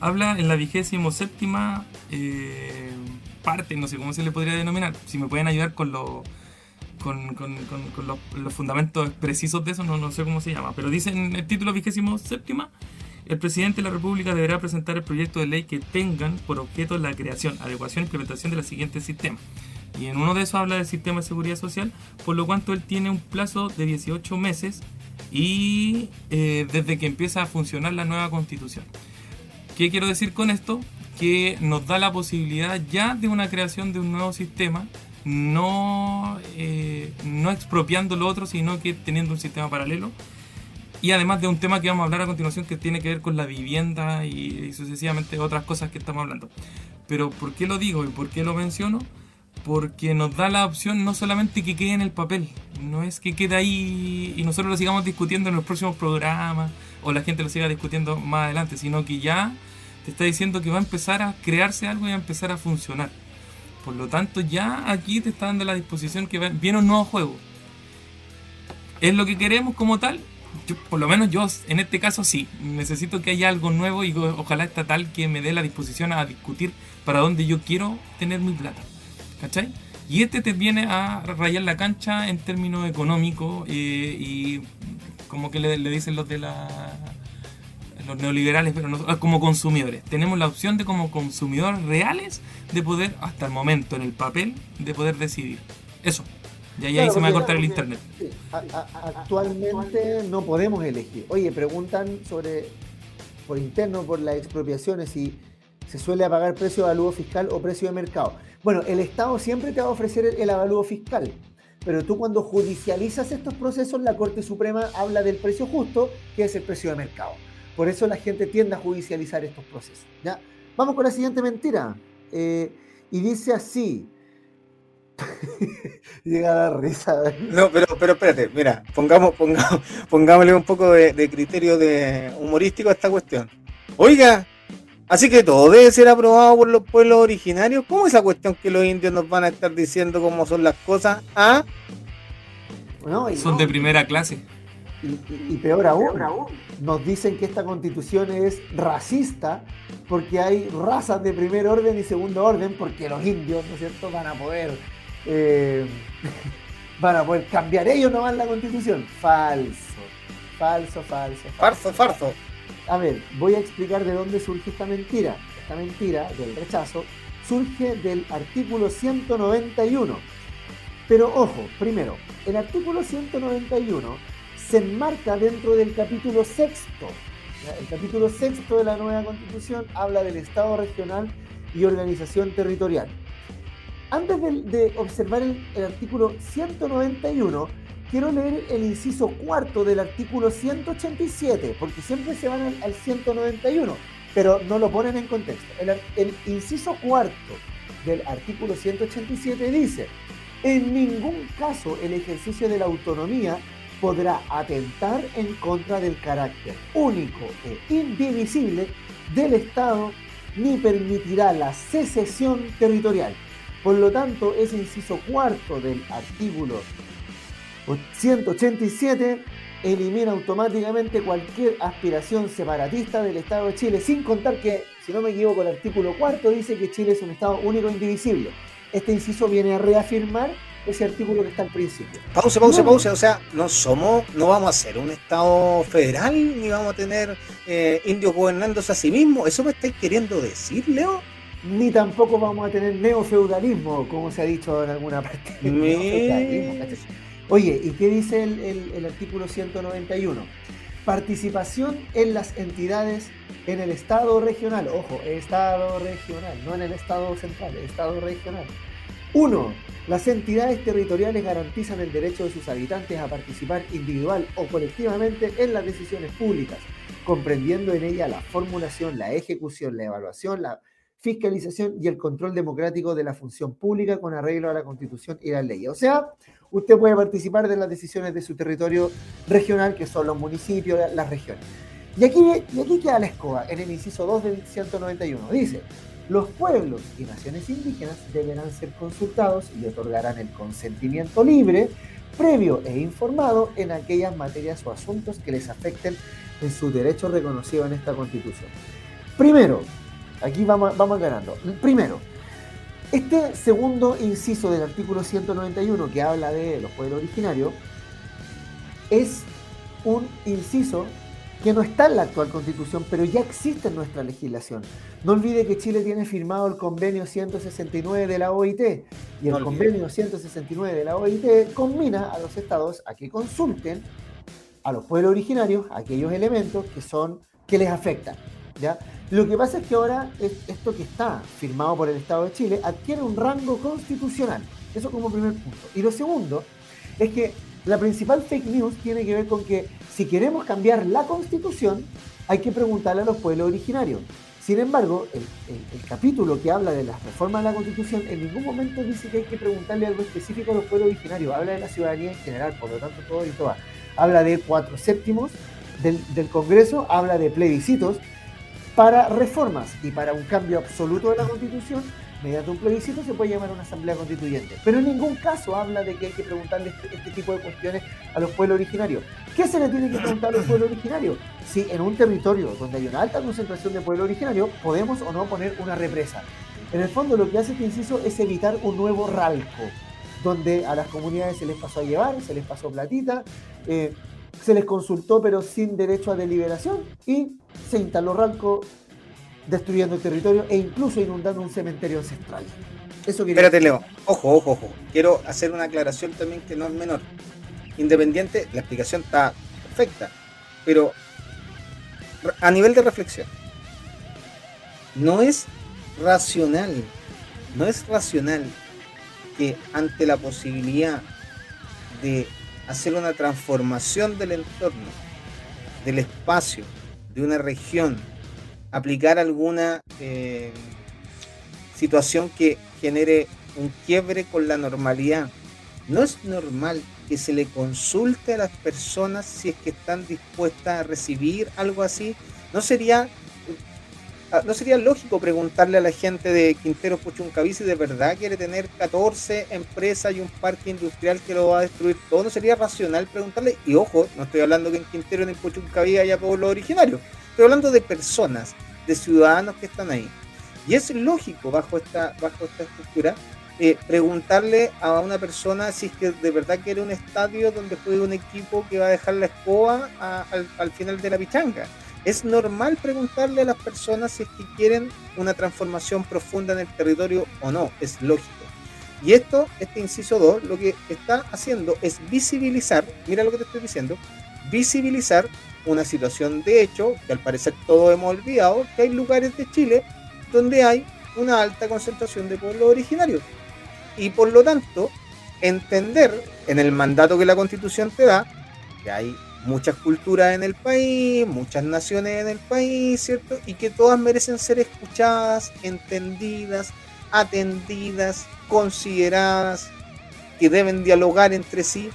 habla en la vigésimo séptima eh, parte, no sé cómo se le podría denominar, si me pueden ayudar con, lo, con, los, fundamentos precisos de eso, no, no sé cómo se llama, pero dice en el título vigésimo séptima, el presidente de la República deberá presentar el proyecto de ley que tengan por objeto la creación, adecuación e implementación de los siguientes sistemas. Y en uno de esos habla del sistema de seguridad social, por lo cuanto él tiene un plazo de 18 meses y eh, desde que empieza a funcionar la nueva constitución. ¿Qué quiero decir con esto? Que nos da la posibilidad ya de una creación de un nuevo sistema, no, eh, no expropiando lo otro, sino que teniendo un sistema paralelo. Y además de un tema que vamos a hablar a continuación que tiene que ver con la vivienda y, y sucesivamente otras cosas que estamos hablando. Pero ¿por qué lo digo y por qué lo menciono? porque nos da la opción no solamente que quede en el papel, no es que quede ahí y nosotros lo sigamos discutiendo en los próximos programas o la gente lo siga discutiendo más adelante, sino que ya te está diciendo que va a empezar a crearse algo y a empezar a funcionar. Por lo tanto, ya aquí te está dando la disposición que viene un nuevo juego. ¿Es lo que queremos como tal? por lo menos yo en este caso sí, necesito que haya algo nuevo y ojalá está tal que me dé la disposición a discutir para dónde yo quiero tener mi plata. ¿Cachai? Y este te viene a rayar la cancha en términos económicos eh, y como que le, dicen los de la los neoliberales, pero no, como consumidores. Tenemos la opción de como consumidores reales de poder, hasta el momento en el papel, de poder decidir. Eso. Y ahí, se me va a cortar el internet. actualmente no podemos elegir. Oye, preguntan sobre por interno por las expropiaciones y se suele pagar precio de avalúo fiscal o precio de mercado. Bueno, el Estado siempre te va a ofrecer el, avalúo fiscal, pero tú cuando judicializas estos procesos, la Corte Suprema habla del precio justo, que es el precio de mercado. Por eso la gente tiende a judicializar estos procesos. ¿ya? Vamos con la siguiente mentira. Eh, y dice así. <laughs> Llega a dar risa. No, pero, pero espérate, mira, pongamos, pongamos, pongámosle un poco de, de criterio de humorístico a esta cuestión. Oiga, Así que todo debe ser aprobado por los pueblos originarios. ¿Cómo esa cuestión que los indios nos van a estar diciendo cómo son las cosas? ¿Ah? son de primera clase. Y, peor, aún, nos dicen que esta constitución es racista porque hay razas de primer orden y segundo orden, porque los indios, ¿no es cierto?, van a poder, eh, <laughs> van a poder cambiar ellos nomás la constitución. Falso, falso, falso. Falso, falso a ver, voy a explicar de dónde surge esta mentira. Esta mentira del rechazo surge del artículo 191. Pero ojo, primero, el artículo 191 se enmarca dentro del capítulo sexto. El capítulo sexto de la nueva constitución habla del Estado regional y organización territorial. Antes de, observar el, el artículo 191, quiero leer el inciso cuarto del artículo 187, porque siempre se van al, 191, pero no lo ponen en contexto. El, el inciso cuarto del artículo 187 dice, en ningún caso el ejercicio de la autonomía podrá atentar en contra del carácter único e indivisible del Estado ni permitirá la secesión territorial. Por lo tanto, ese inciso cuarto del artículo 187 elimina automáticamente cualquier aspiración separatista del Estado de Chile, sin contar que, si no me equivoco, el artículo cuarto dice que Chile es un Estado único e indivisible. Este inciso viene a reafirmar ese artículo que está al principio. Pausa, pausa, pausa. O sea, no somos, no vamos a ser un Estado federal, ni vamos a tener eh, indios gobernándose a sí mismos. ¿Eso me estáis queriendo decir, Leo? Ni tampoco vamos a tener neofeudalismo, como se ha dicho en alguna parte. <laughs> Oye, ¿y qué dice el, artículo 191? Participación en las entidades en el Estado regional. Ojo, Estado regional, no en el Estado central, Estado regional. Uno, las entidades territoriales garantizan el derecho de sus habitantes a participar individual o colectivamente en las decisiones públicas, comprendiendo en ella la formulación, la ejecución, la evaluación, la fiscalización y el control democrático de la función pública con arreglo a la Constitución y las leyes. O sea, usted puede participar de las decisiones de su territorio regional, que son los municipios, las regiones. Y aquí, y aquí queda la escoba, en el inciso 2 del 191. Dice, los pueblos y naciones indígenas deberán ser consultados y otorgarán el consentimiento libre, previo e informado en aquellas materias o asuntos que les afecten en su derecho reconocido en esta Constitución. Primero, aquí vamos, vamos ganando. Primero, Este segundo inciso del artículo 191 que habla de los pueblos originarios es un inciso que no está en la actual constitución, pero ya existe en nuestra legislación. No olvide que Chile tiene firmado el convenio 169 de la OIT y el convenio 169 de la OIT combina a los estados a que consulten a los pueblos originarios aquellos elementos que son que les afectan. ¿ya? Lo que pasa es que ahora esto que está firmado por el Estado de Chile adquiere un rango constitucional. Eso como primer punto. Y lo segundo es que la principal fake news tiene que ver con que si queremos cambiar la constitución, hay que preguntarle a los pueblos originarios. Sin embargo, el, capítulo que habla de las reformas de la Constitución en ningún momento dice que hay que preguntarle algo específico a los pueblos originarios. Habla de la ciudadanía en general, por lo tanto, todo y todas. Habla de cuatro séptimos del, del Congreso, habla de plebiscitos, para reformas y para un cambio absoluto de la Constitución, mediante un plebiscito se puede llamar una asamblea constituyente. Pero en ningún caso habla de que hay que preguntarle este, este, tipo de cuestiones a los pueblos originarios. ¿Qué se le tiene que preguntar a los pueblos originarios? Si en un territorio donde hay una alta concentración de pueblo originario, podemos o no poner una represa. En el fondo lo que hace este inciso es evitar un nuevo ralco, donde a las comunidades se les pasó a llevar, se les pasó platita, eh, se les consultó pero sin derecho a deliberación y se instaló Ralco destruyendo el territorio e incluso inundando un cementerio ancestral. Eso Espérate, Leo. Ojo, ojo, ojo. Quiero hacer una aclaración también que no es menor. Independiente, la explicación está perfecta, pero a nivel de reflexión, no es racional, no es racional que ante la posibilidad de hacer una transformación del entorno, del espacio, de una región, aplicar alguna eh, situación que genere un quiebre con la normalidad. No es normal que se le consulte a las personas si es que están dispuestas a recibir algo así. ¿No sería Ah, ¿no sería lógico preguntarle a la gente de Quintero Puchuncaví si de verdad quiere tener 14 empresas y un parque industrial que lo va a destruir todo? ¿No sería racional preguntarle? Y ojo, no estoy hablando que en Quintero ni en Puchuncaví haya pueblo originario. Estoy hablando de personas, de ciudadanos que están ahí. Y es lógico bajo esta, bajo esta estructura eh, preguntarle a una persona si es que de verdad quiere un estadio donde juegue un equipo que va a dejar la escoba al, al final de la pichanga es normal preguntarle a las personas si es que quieren una transformación profunda en el territorio o no, es lógico. Y esto, este inciso 2, lo que está haciendo es visibilizar, mira lo que te estoy diciendo, visibilizar una situación de hecho, que al parecer todos hemos olvidado, que hay lugares de Chile donde hay una alta concentración de pueblos originarios. Y por lo tanto, entender en el mandato que la constitución te da, que hay muchas culturas en el país, muchas naciones en el país, ¿cierto? Y que todas merecen ser escuchadas, entendidas, atendidas, consideradas, que deben dialogar entre sí.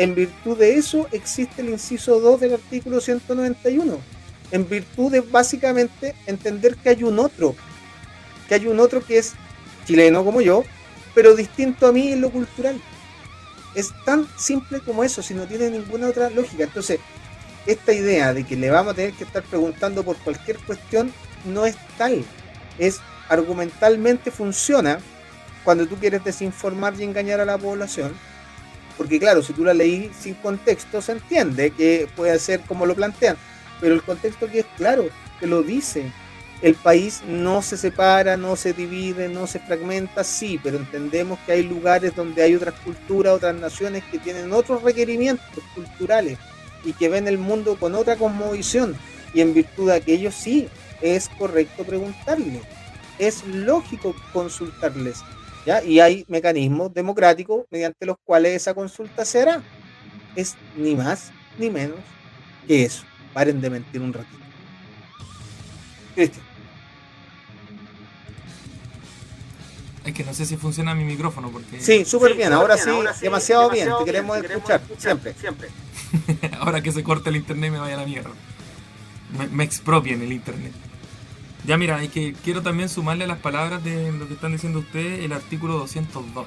En virtud de eso existe el inciso 2 del artículo 191. En virtud de básicamente entender que hay un otro, que hay un otro que es chileno como yo, pero distinto a mí en lo cultural es tan simple como eso, si no tiene ninguna otra lógica. Entonces, esta idea de que le vamos a tener que estar preguntando por cualquier cuestión no es tal. Es argumentalmente funciona cuando tú quieres desinformar y engañar a la población. Porque claro, si tú la leí sin contexto, se entiende que puede ser como lo plantean. Pero el contexto aquí es claro, que lo dice el país no se separa, no se divide, no se fragmenta, sí, pero entendemos que hay lugares donde hay otras culturas, otras naciones que tienen otros requerimientos culturales y que ven el mundo con otra cosmovisión. Y en virtud de aquello sí, es correcto preguntarle, es lógico consultarles. ¿Ya? Y hay mecanismos democráticos mediante los cuales esa consulta se hará. Es ni más ni menos que eso. Paren de mentir un ratito. Cristian. Es que no sé si funciona mi micrófono porque... Sí, súper bien, ahora, sí, demasiado, bien, te queremos, escuchar, siempre. siempre. <laughs> ahora que se corta el internet me vaya a la mierda. Me, expropien el internet. Ya mira, hay que quiero también sumarle a las palabras de lo que están diciendo ustedes el artículo 202,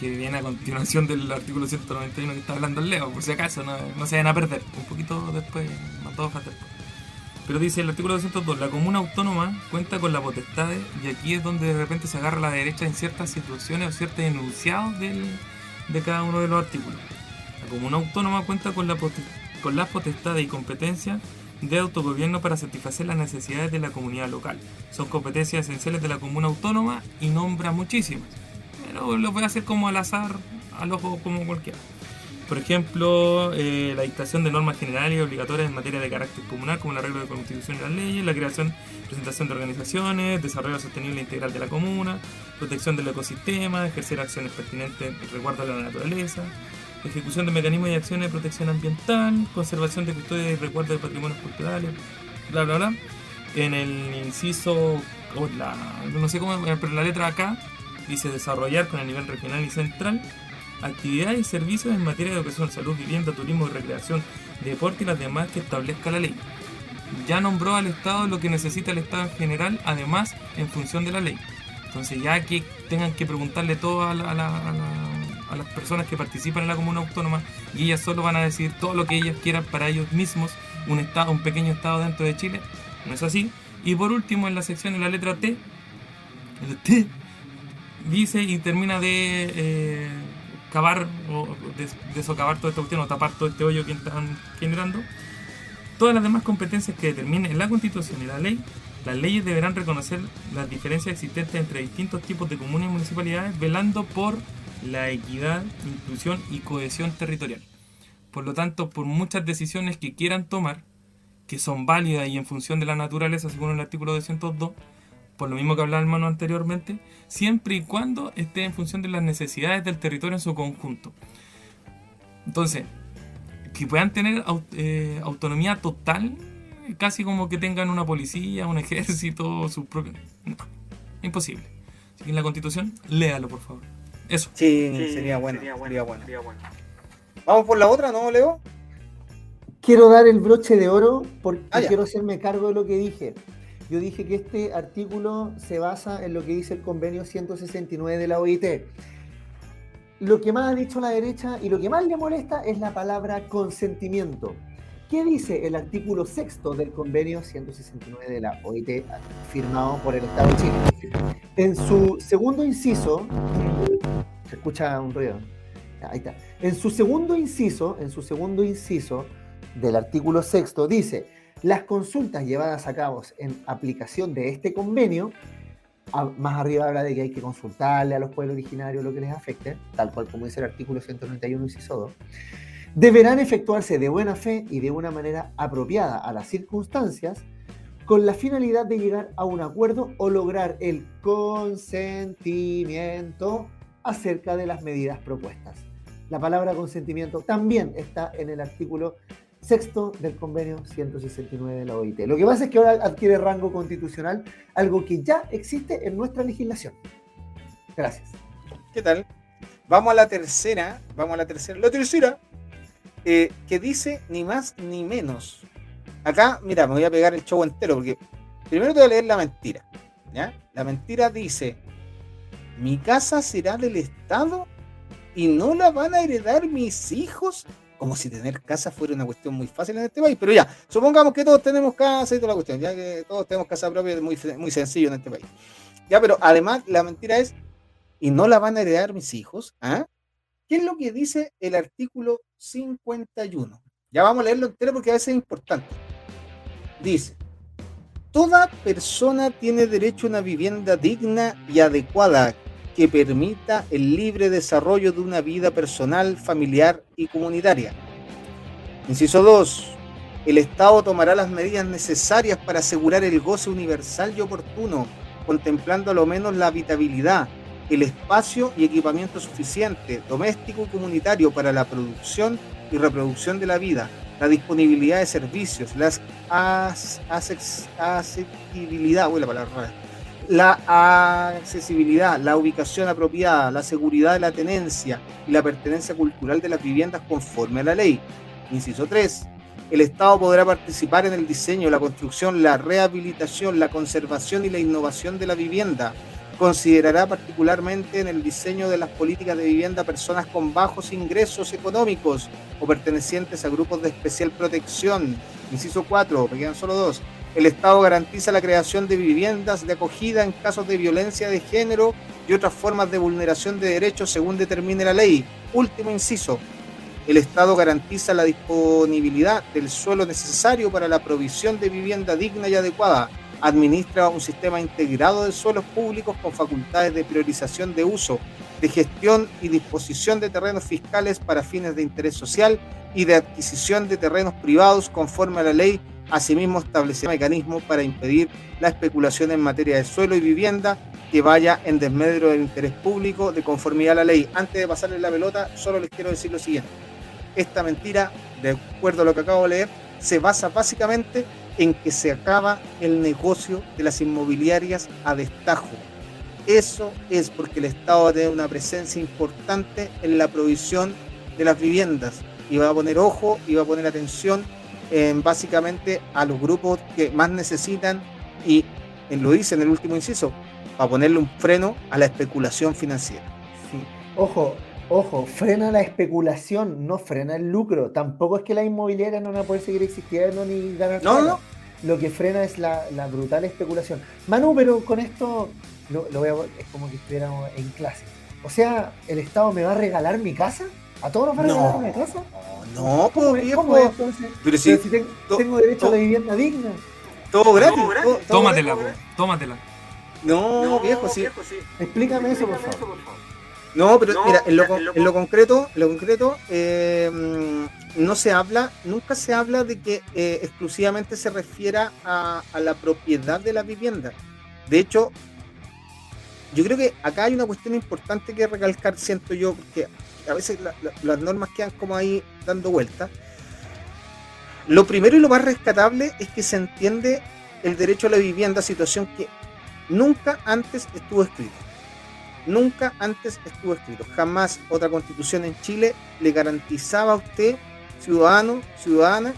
que viene a continuación del artículo 191 que está hablando el Leo, por si acaso, no, se vayan a perder, un poquito después, no todo después. Pero dice el artículo 202, la comuna autónoma cuenta con la potestad, y aquí es donde de repente se agarra la derecha en ciertas situaciones o ciertos enunciados de cada uno de los artículos. La comuna autónoma cuenta con, la con las potestades y competencias de autogobierno para satisfacer las necesidades de la comunidad local. Son competencias esenciales de la comuna autónoma y nombra muchísimas. Pero lo voy a hacer como al azar, al ojo como cualquiera. Por ejemplo, eh, la dictación de normas generales y obligatorias en materia de carácter comunal, como el arreglo de constitución y las leyes, la creación presentación de organizaciones, desarrollo sostenible e integral de la comuna, protección del ecosistema, ejercer acciones pertinentes en resguardo de la naturaleza, ejecución de mecanismos y acciones de protección ambiental, conservación de custodia y resguardo de patrimonios culturales, bla bla bla. En el inciso, la, no sé cómo, pero la letra acá dice desarrollar con el nivel regional y central actividades y servicios en materia de educación, salud, vivienda, turismo y recreación, deporte y las demás que establezca la ley. Ya nombró al Estado lo que necesita el Estado en general, además en función de la ley. Entonces ya que tengan que preguntarle todo a, las personas que participan en la comuna autónoma y ellas solo van a decir todo lo que ellas quieran para ellos mismos, un estado, un pequeño estado dentro de Chile, no es así. Y por último en la sección de la letra T, el T dice y termina de eh, cavar o de, socavar toda esta cuestión o tapar todo este hoyo que están generando, todas las demás competencias que determinen la Constitución y la ley, las leyes deberán reconocer las diferencias existentes entre distintos tipos de comunes y municipalidades, velando por la equidad, inclusión y cohesión territorial. Por lo tanto, por muchas decisiones que quieran tomar, que son válidas y en función de la naturaleza, según el artículo 202, por lo mismo que hablaba hermano anteriormente, siempre y cuando esté en función de las necesidades del territorio en su conjunto. Entonces, que puedan tener eh, autonomía total, casi como que tengan una policía, un <laughs> ejército, su propio... No, imposible. Así que en la constitución, léalo por favor. Eso. Sí, sería, bueno, sería, bueno, Vamos por la otra, ¿no, Leo? Quiero dar el broche de oro porque ah, quiero hacerme cargo de lo que dije. Yo dije que este artículo se basa en lo que dice el convenio 169 de la OIT. Lo que más ha dicho la derecha y lo que más le molesta es la palabra consentimiento. ¿Qué dice el artículo sexto del convenio 169 de la OIT firmado por el Estado de Chile? En su segundo inciso, se escucha un ruido. Ahí está. En su segundo inciso, en su segundo inciso del artículo sexto dice, las consultas llevadas a cabo en aplicación de este convenio, más arriba habla de que hay que consultarle a los pueblos originarios lo que les afecte, tal cual como dice el artículo 191, inciso 2, deberán efectuarse de buena fe y de una manera apropiada a las circunstancias con la finalidad de llegar a un acuerdo o lograr el consentimiento acerca de las medidas propuestas. La palabra consentimiento también está en el artículo sexto del convenio 169 de la OIT. Lo que pasa es que ahora adquiere rango constitucional, algo que ya existe en nuestra legislación. Gracias. ¿Qué tal? Vamos a la tercera, vamos a la tercera, la tercera, eh, que dice ni más ni menos. Acá, mira, me voy a pegar el show entero porque primero te voy a leer la mentira. ¿ya? La mentira dice, mi casa será del Estado y no la van a heredar mis hijos como si tener casa fuera una cuestión muy fácil en este país. Pero ya, supongamos que todos tenemos casa y toda la cuestión, ya que todos tenemos casa propia, es muy, muy sencillo en este país. Ya, pero además la mentira es, y no la van a heredar mis hijos, ¿ah? ¿Qué es lo que dice el artículo 51? Ya vamos a leerlo entero porque a veces es importante. Dice, toda persona tiene derecho a una vivienda digna y adecuada que permita el libre desarrollo de una vida personal, familiar y comunitaria. Inciso 2. El Estado tomará las medidas necesarias para asegurar el goce universal y oportuno, contemplando a lo menos la habitabilidad, el espacio y equipamiento suficiente, doméstico y comunitario para la producción y reproducción de la vida, la disponibilidad de servicios, la accesibilidad, la palabra la accesibilidad, la ubicación apropiada, la seguridad de la tenencia y la pertenencia cultural de las viviendas conforme a la ley. Inciso 3. El Estado podrá participar en el diseño, la construcción, la rehabilitación, la conservación y la innovación de la vivienda. Considerará particularmente en el diseño de las políticas de vivienda personas con bajos ingresos económicos o pertenecientes a grupos de especial protección. Inciso 4, me solo dos El Estado garantiza la creación de viviendas de acogida en casos de violencia de género y otras formas de vulneración de derechos según determine la ley. Último inciso. El Estado garantiza la disponibilidad del suelo necesario para la provisión de vivienda digna y adecuada. Administra un sistema integrado de suelos públicos con facultades de priorización de uso, de gestión y disposición de terrenos fiscales para fines de interés social y de adquisición de terrenos privados conforme a la ley Asimismo, establecer mecanismos para impedir la especulación en materia de suelo y vivienda que vaya en desmedro del interés público de conformidad a la ley. Antes de pasarle la pelota, solo les quiero decir lo siguiente. Esta mentira, de acuerdo a lo que acabo de leer, se basa básicamente en que se acaba el negocio de las inmobiliarias a destajo. Eso es porque el Estado va a tener una presencia importante en la provisión de las viviendas y va a poner ojo y va a poner atención básicamente a los grupos que más necesitan y lo dice en el último inciso, para ponerle un freno a la especulación financiera. Sí. Ojo, ojo, frena la especulación, no frena el lucro. Tampoco es que la inmobiliaria no van a poder seguir existiendo ni ganar no, No. Lo que frena es la, brutal especulación. Manu, pero con esto lo, lo es como que estuviéramos en clase. O sea, ¿el Estado me va a regalar mi casa? ¿A todos nos van a regalar mi casa? No, pues viejo. Pero si, tengo, derecho a la vivienda digna. Todo gratis. tómatela, tómatela. No, viejo, sí. Explícame eso, por favor. No, pero mira, en lo, en lo concreto, en lo concreto eh, no se habla, nunca se habla de que eh, exclusivamente se refiera a, a, la propiedad de la vivienda. De hecho, yo creo que acá hay una cuestión importante que recalcar, siento yo, porque a veces las normas quedan como ahí dando vueltas. Lo primero y lo más rescatable es que se entiende el derecho a la vivienda, situación que nunca antes estuvo escrito. Nunca antes estuvo escrito. Jamás otra constitución en Chile le garantizaba a usted, ciudadano, ciudadana,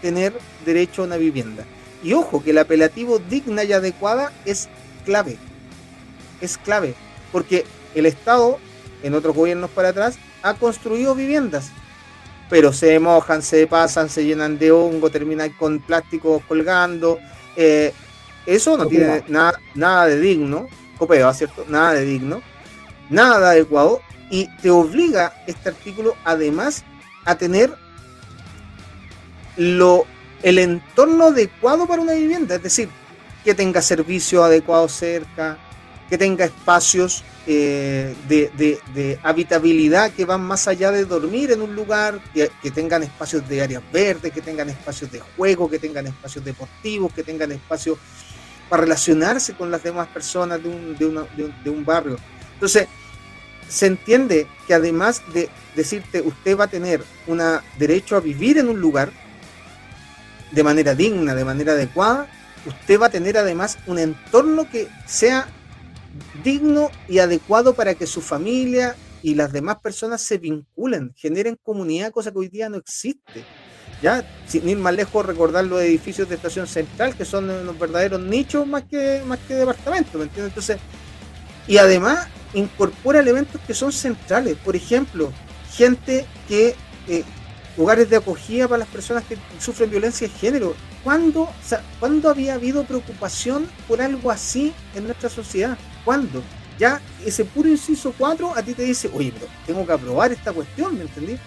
tener derecho a una vivienda. Y ojo, que el apelativo digna y adecuada es clave. Es clave. Porque el Estado en otros gobiernos para atrás, ha construido viviendas. Pero se mojan, se pasan, se llenan de hongo, terminan con plástico colgando. Eh, eso no tiene nada, nada de digno, copeo, ¿cierto? Nada de digno, nada adecuado. Y te obliga este artículo además a tener lo, el entorno adecuado para una vivienda, es decir, que tenga servicio adecuado cerca, que tenga espacios eh, de, habitabilidad que van más allá de dormir en un lugar, que, tengan espacios de áreas verdes, que tengan espacios de juego, que tengan espacios deportivos, que tengan espacios para relacionarse con las demás personas de un, de un barrio. Entonces, se entiende que además de decirte usted va a tener un derecho a vivir en un lugar de manera digna, de manera adecuada, usted va a tener además un entorno que sea digno y adecuado para que su familia y las demás personas se vinculen, generen comunidad, cosa que hoy día no existe. Ya, sin ir más lejos, recordar los edificios de estación central, que son los verdaderos nichos más que, más que departamentos, ¿me entiendes? Entonces, y además incorpora elementos que son centrales. Por ejemplo, gente que, eh, lugares de acogida para las personas que sufren violencia de género. ¿Cuándo, ¿Cuándo había habido preocupación por algo así en nuestra sociedad? ¿Cuándo? Ya ese puro inciso 4 a ti te dice, oye, pero tengo que aprobar esta cuestión, ¿me entendí?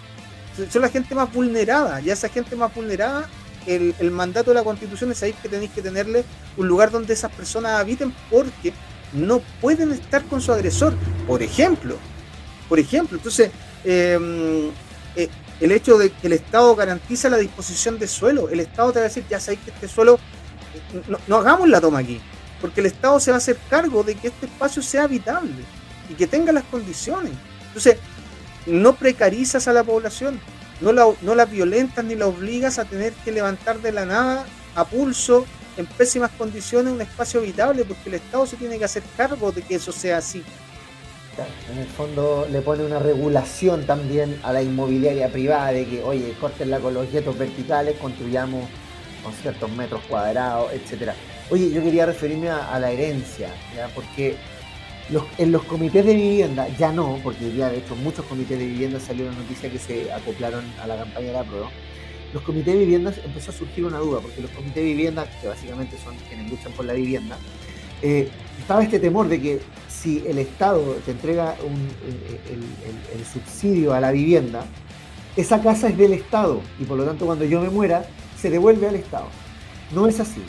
Son la gente más vulnerada, ya esa gente más vulnerada, el, mandato de la constitución es ahí que tenéis que tenerle un lugar donde esas personas habiten porque no pueden estar con su agresor, por ejemplo. Por ejemplo, entonces, em, eh, el hecho de que el Estado garantiza la disposición de suelo, el Estado te va a decir, ya sabéis que este suelo, no, no hagamos la toma aquí, porque el Estado se va a hacer cargo de que este espacio sea habitable y que tenga las condiciones. Entonces, no precarizas a la población, no la, no la violentas ni la obligas a tener que levantar de la nada a pulso en pésimas condiciones un espacio habitable, porque el Estado se tiene que hacer cargo de que eso sea así. En el fondo le pone una regulación también a la inmobiliaria privada de que, oye, cortenla con los yetos verticales, construyamos con ciertos metros cuadrados, etcétera. Oye, yo quería referirme a, la herencia, ¿ya? porque en los comités de vivienda, ya no, porque ya de hecho muchos comités de vivienda salió la noticia que se acoplaron a la campaña de la prueba. los comités de viviendas empezó a surgir una duda, porque los comités de vivienda, que básicamente son quienes luchan por la vivienda, eh, estaba este temor de que si el Estado te entrega el, subsidio a la vivienda, esa casa es del Estado y por lo tanto cuando yo me muera se devuelve al Estado. No es así.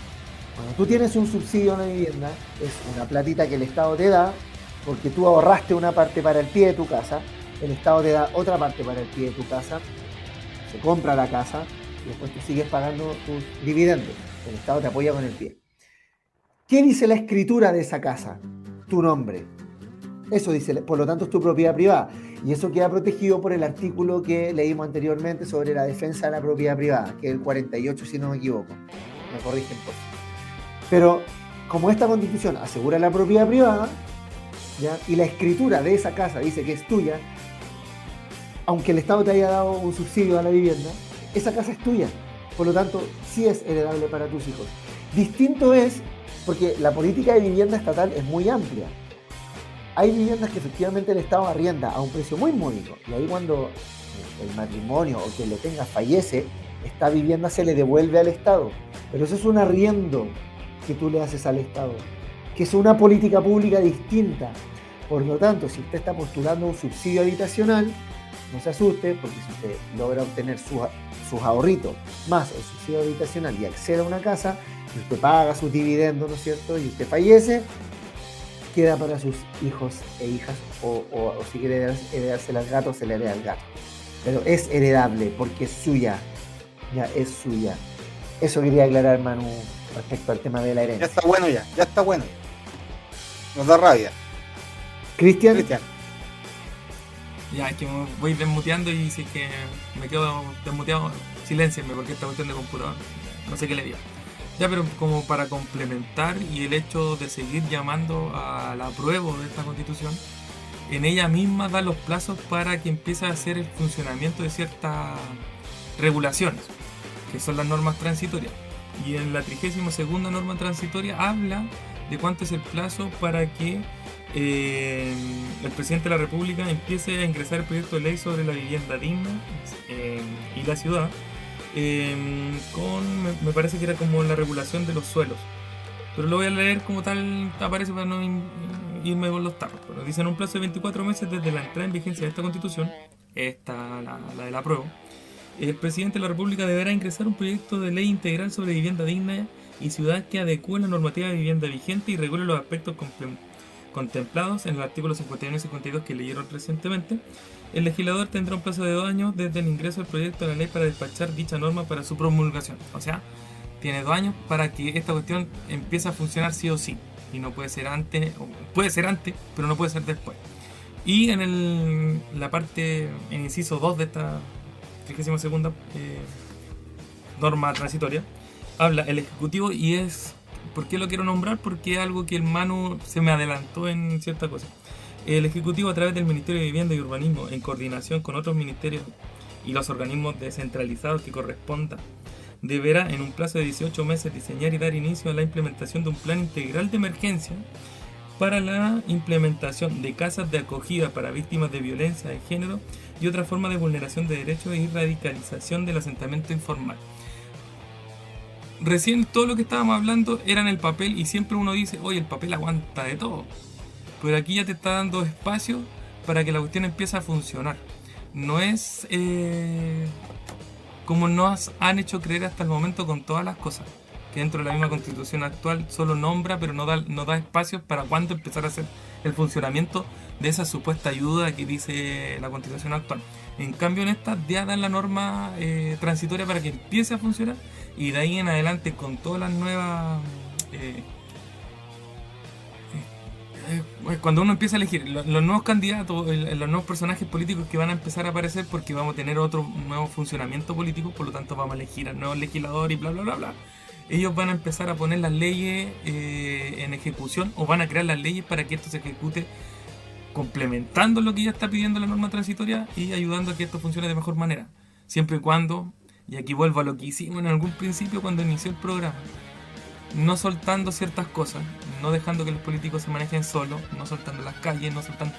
Cuando tú tienes un subsidio la vivienda, es una platita que el Estado te da porque tú ahorraste una parte para el pie de tu casa, el Estado te da otra parte para el pie de tu casa, se compra la casa y después tú sigues pagando tus dividendos. El Estado te apoya con el pie. ¿Qué dice la escritura de esa casa? Tu nombre. Eso dice, por lo tanto es tu propiedad privada. Y eso queda protegido por el artículo que leímos anteriormente sobre la defensa de la propiedad privada, que es el 48 si no me equivoco. Me corrigen por favor. Pero como esta constitución asegura la propiedad privada, y la escritura de esa casa dice que es tuya, aunque el Estado te haya dado un subsidio a la vivienda, esa casa es tuya. Por lo tanto, sí es heredable para tus hijos. Distinto es porque la política de vivienda estatal es muy amplia. Hay viviendas que efectivamente el Estado arrienda a un precio muy módico. Y ahí cuando el matrimonio o quien le tenga fallece, esta vivienda se le devuelve al Estado. Pero eso es un arriendo que tú le haces al Estado, que es una política pública distinta. Por lo tanto, si usted está postulando un subsidio habitacional, no se asuste, porque si usted logra obtener sus, ahorritos más el subsidio habitacional y accede a una casa, y usted paga sus dividendos, ¿no es cierto? Y usted fallece, queda para sus hijos e hijas, o, si quiere heredársela al gato, se le hereda al gato. Pero es heredable porque es suya, ya es suya. Eso quería aclarar, Manu, respecto al tema de la herencia. Ya está bueno ya, ya está bueno. Nos da rabia. Cristian. Cristian. Ya, es que voy desmuteando y si es que me quedo desmuteado, silencienme porque esta cuestión de computador, no sé qué le digo. Ya, pero como para complementar y el hecho de seguir llamando a la prueba de esta constitución, en ella misma da los plazos para que empiece a hacer el funcionamiento de ciertas regulaciones, que son las normas transitorias. Y en la 32 norma transitoria habla de cuánto es el plazo para que eh, el presidente de la República empiece a ingresar el proyecto de ley sobre la vivienda digna eh, y la ciudad, eh, con, me, parece que era como la regulación de los suelos. Pero lo voy a leer como tal, aparece para no irme con los tarros. Pero dice en un plazo de 24 meses desde la entrada en vigencia de esta constitución, esta, la, la de la prueba, el presidente de la República deberá ingresar un proyecto de ley integral sobre vivienda digna y ciudad que adecue la normativa de vivienda vigente y regule los aspectos contemplados en el artículo 51 y 52 que leyeron recientemente. El legislador tendrá un plazo de dos años desde el ingreso del proyecto de la ley para despachar dicha norma para su promulgación. O sea, tiene dos años para que esta cuestión empiece a funcionar sí o sí. Y no puede ser antes, puede ser antes, pero no puede ser después. Y en el, la parte, en inciso 2 de esta 32 segunda eh, norma transitoria, habla el Ejecutivo y es, ¿por qué lo quiero nombrar? Porque es algo que el Manu se me adelantó en cierta cosa. El Ejecutivo a través del Ministerio de Vivienda y Urbanismo, en coordinación con otros ministerios y los organismos descentralizados que correspondan, deberá en un plazo de 18 meses diseñar y dar inicio a la implementación de un plan integral de emergencia para la implementación de casas de acogida para víctimas de violencia de género y otra forma de vulneración de derechos y radicalización del asentamiento informal. Recién todo lo que estábamos hablando era en el papel y siempre uno dice, oye, el papel aguanta de todo. Pero aquí ya te está dando espacio para que la cuestión empiece a funcionar. No es eh, como nos han hecho creer hasta el momento con todas las cosas que dentro de la misma constitución actual solo nombra, pero no da, no da espacios para cuándo empezar a hacer el funcionamiento de esa supuesta ayuda que dice la constitución actual. En cambio, en esta ya dan la norma eh, transitoria para que empiece a funcionar y de ahí en adelante con todas las nuevas... Eh, eh, cuando uno empieza a elegir los, nuevos candidatos, los nuevos personajes políticos que van a empezar a aparecer porque vamos a tener otro nuevo funcionamiento político, por lo tanto vamos a elegir al nuevo legislador y bla, bla, bla, bla ellos van a empezar a poner las leyes eh, en ejecución o van a crear las leyes para que esto se ejecute complementando lo que ya está pidiendo la norma transitoria y ayudando a que esto funcione de mejor manera. Siempre y cuando, y aquí vuelvo a lo que hicimos en algún principio cuando inició el programa, no soltando ciertas cosas, no dejando que los políticos se manejen solos, no soltando las calles, no soltando...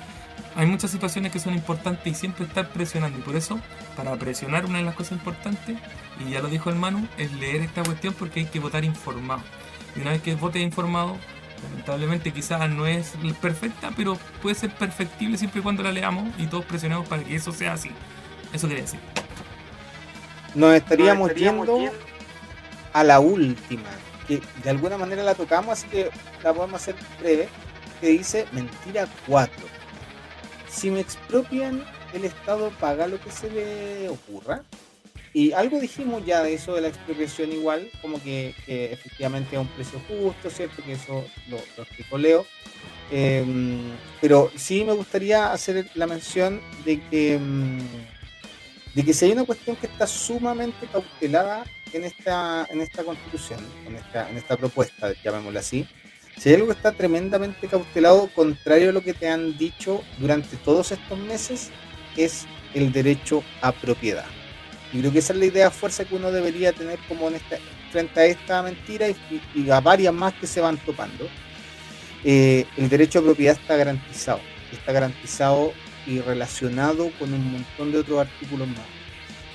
Hay muchas situaciones que son importantes y siempre estar presionando. Y por eso, para presionar, una de las cosas importantes, y ya lo dijo el Manu, es leer esta cuestión porque hay que votar informado. Y una vez que vote informado, lamentablemente quizás no es perfecta, pero puede ser perfectible siempre y cuando la leamos y todos presionemos para que eso sea así. Eso quería decir. Nos estaríamos, yendo, a la última, que de alguna manera la tocamos, así que la podemos hacer breve, que dice mentira 4. Si me expropian, el Estado paga lo que se le ocurra. Y algo dijimos ya de eso de la expropiación igual, como que, efectivamente es un precio justo, ¿cierto? Que eso lo, lo Leo. Em, pero sí me gustaría hacer la mención de que, em, de que si hay una cuestión que está sumamente cautelada en esta, en esta constitución, en esta, en esta propuesta, llamémosla así, si hay algo que está tremendamente cautelado, contrario a lo que te han dicho durante todos estos meses, es el derecho a propiedad. Y creo que esa es la idea fuerza que uno debería tener como en esta, frente a esta mentira y, a varias más que se van topando. Eh, el derecho a propiedad está garantizado. Está garantizado y relacionado con un montón de otros artículos más.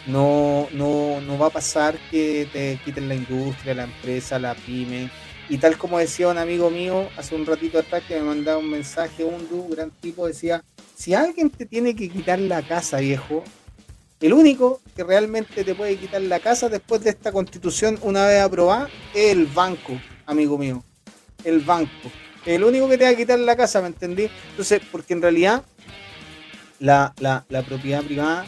No, no, no va a pasar que te quiten la industria, la empresa, la pyme. Y tal como decía un amigo mío hace un ratito atrás que me mandaba un mensaje, un gran tipo, decía, si alguien te tiene que quitar la casa, viejo, el único que realmente te puede quitar la casa después de esta constitución una vez aprobada es el banco, amigo mío. El banco. El único que te va a quitar la casa, ¿me entendí? Entonces, porque en realidad la, propiedad privada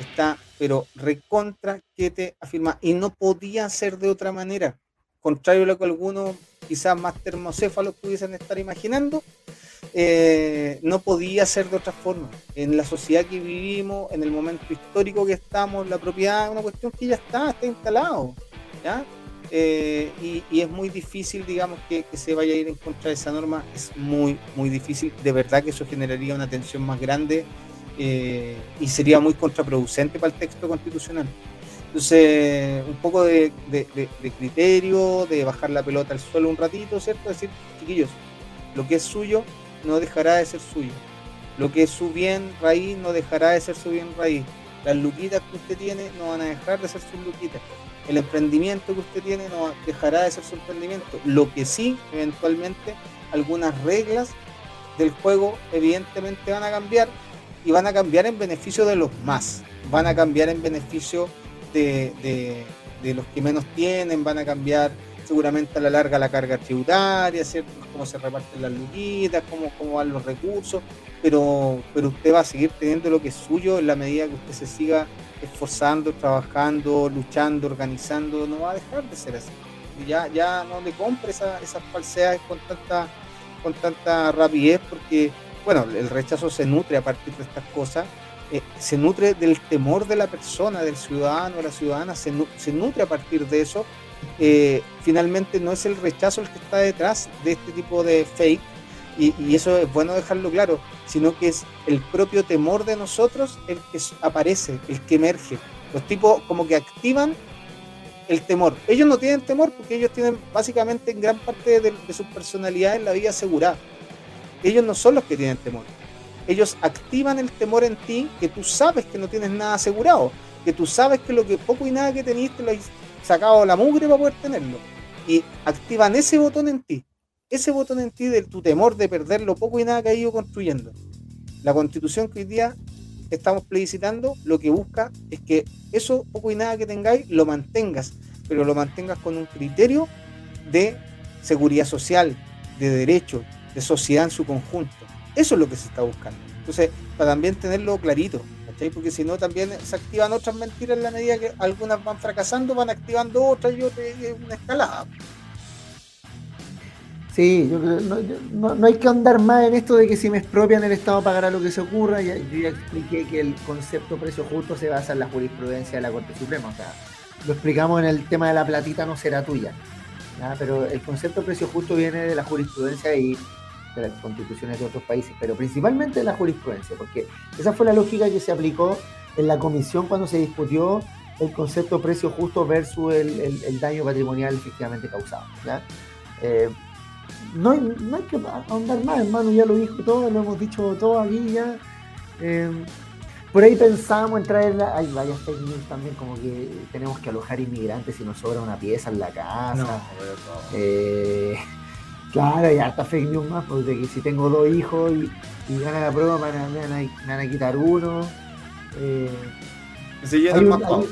está, pero recontra que te afirma. Y no podía ser de otra manera. Contrario a lo que algunos quizás más termocéfalos pudiesen estar imaginando, eh, no podía ser de otra forma. En la sociedad que vivimos, en el momento histórico que estamos, la propiedad es una cuestión que ya está, está instalado. ¿ya? Eh, y, es muy difícil, digamos, que, se vaya a ir en contra de esa norma. Es muy, muy difícil. De verdad que eso generaría una tensión más grande eh, y sería muy contraproducente para el texto constitucional. Entonces, un poco de, de, criterio, de bajar la pelota al suelo un ratito, ¿cierto? Decir, chiquillos, lo que es suyo no dejará de ser suyo. Lo que es su bien raíz no dejará de ser su bien raíz. Las luquitas que usted tiene no van a dejar de ser sus luquitas. El emprendimiento que usted tiene no dejará de ser su emprendimiento. Lo que sí, eventualmente, algunas reglas del juego evidentemente van a cambiar y van a cambiar en beneficio de los más. Van a cambiar en beneficio de, de los que menos tienen, van a cambiar seguramente a la larga la carga tributaria, ¿cierto? cómo se reparten las luquitas, cómo, cómo van los recursos, pero, pero usted va a seguir teniendo lo que es suyo en la medida que usted se siga esforzando, trabajando, luchando, organizando, no va a dejar de ser así. Ya, ya no le compre esa, esas falsedades con tanta, con tanta rapidez, porque bueno, el rechazo se nutre a partir de estas cosas, eh, se nutre del temor de la persona, del ciudadano, de la ciudadana, se, nutre a partir de eso eh, finalmente no es el rechazo el que está detrás de este tipo de fake, y, eso es bueno dejarlo claro, sino que es el propio temor de nosotros el que aparece, el que emerge. Los tipos como que activan el temor. Ellos no tienen temor porque ellos tienen básicamente en gran parte de, de su personalidad en la vida asegurada. Ellos no son los que tienen temor. Ellos activan el temor en ti que tú sabes que no tienes nada asegurado, que tú sabes que lo que poco y nada que teniste lo, sacado la mugre para poder tenerlo. Y activan ese botón en ti, ese botón en ti de tu temor de perder lo poco y nada que ha ido construyendo. La constitución que hoy día estamos plebiscitando lo que busca es que eso poco y nada que tengáis lo mantengas, pero lo mantengas con un criterio de seguridad social, de derecho, de sociedad en su conjunto. Eso es lo que se está buscando. Entonces, para también tenerlo clarito, porque si no también se activan otras mentiras en la medida que algunas van fracasando, van activando otras y otras, y una escalada. Sí, yo creo, no, no, hay que andar más en esto de que si me expropian el Estado pagará lo que se ocurra. Ya, yo ya expliqué que el concepto precio justo se basa en la jurisprudencia de la Corte Suprema. O sea, lo explicamos en el tema de la platita no será tuya. Pero el concepto precio justo viene de la jurisprudencia y de las constituciones de otros países, pero principalmente de la jurisprudencia, porque esa fue la lógica que se aplicó en la comisión cuando se discutió el concepto precio justo versus el, daño patrimonial efectivamente causado. Eh, no hay, no hay que ahondar más, hermano, ya lo dijo todo, lo hemos dicho todo aquí ya. Eh, por ahí pensábamos en traerla, hay varias fake también, como que tenemos que alojar inmigrantes si nos sobra una pieza en la casa. Eh, claro, y harta fake news más, porque si tengo dos hijos y, y gana la prueba me van a, quitar uno. Eh, hay, un, hay,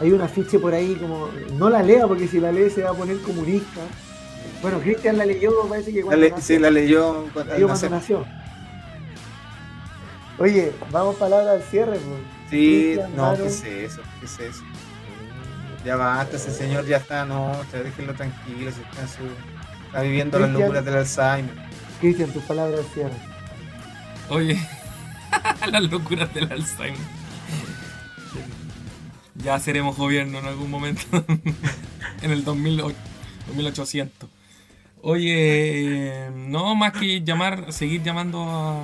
hay, un afiche por ahí como, no la lea porque si la lee se va a poner comunista. Bueno, Cristian la leyó, parece que cuando la Sí, la leyó cuando, nació. Oye, vamos palabra al cierre. Pues. Sí, no, ¿qué es eso? ¿Qué es eso? Ya basta, ese señor ya está, no, déjenlo tranquilo, está, su, está viviendo las locuras del Alzheimer. Cristian, tus palabras al cierre. Oye, <laughs> las locuras del Alzheimer. Ya seremos gobierno en algún momento. <laughs> en el 2800. Oye, no más que llamar, seguir llamando a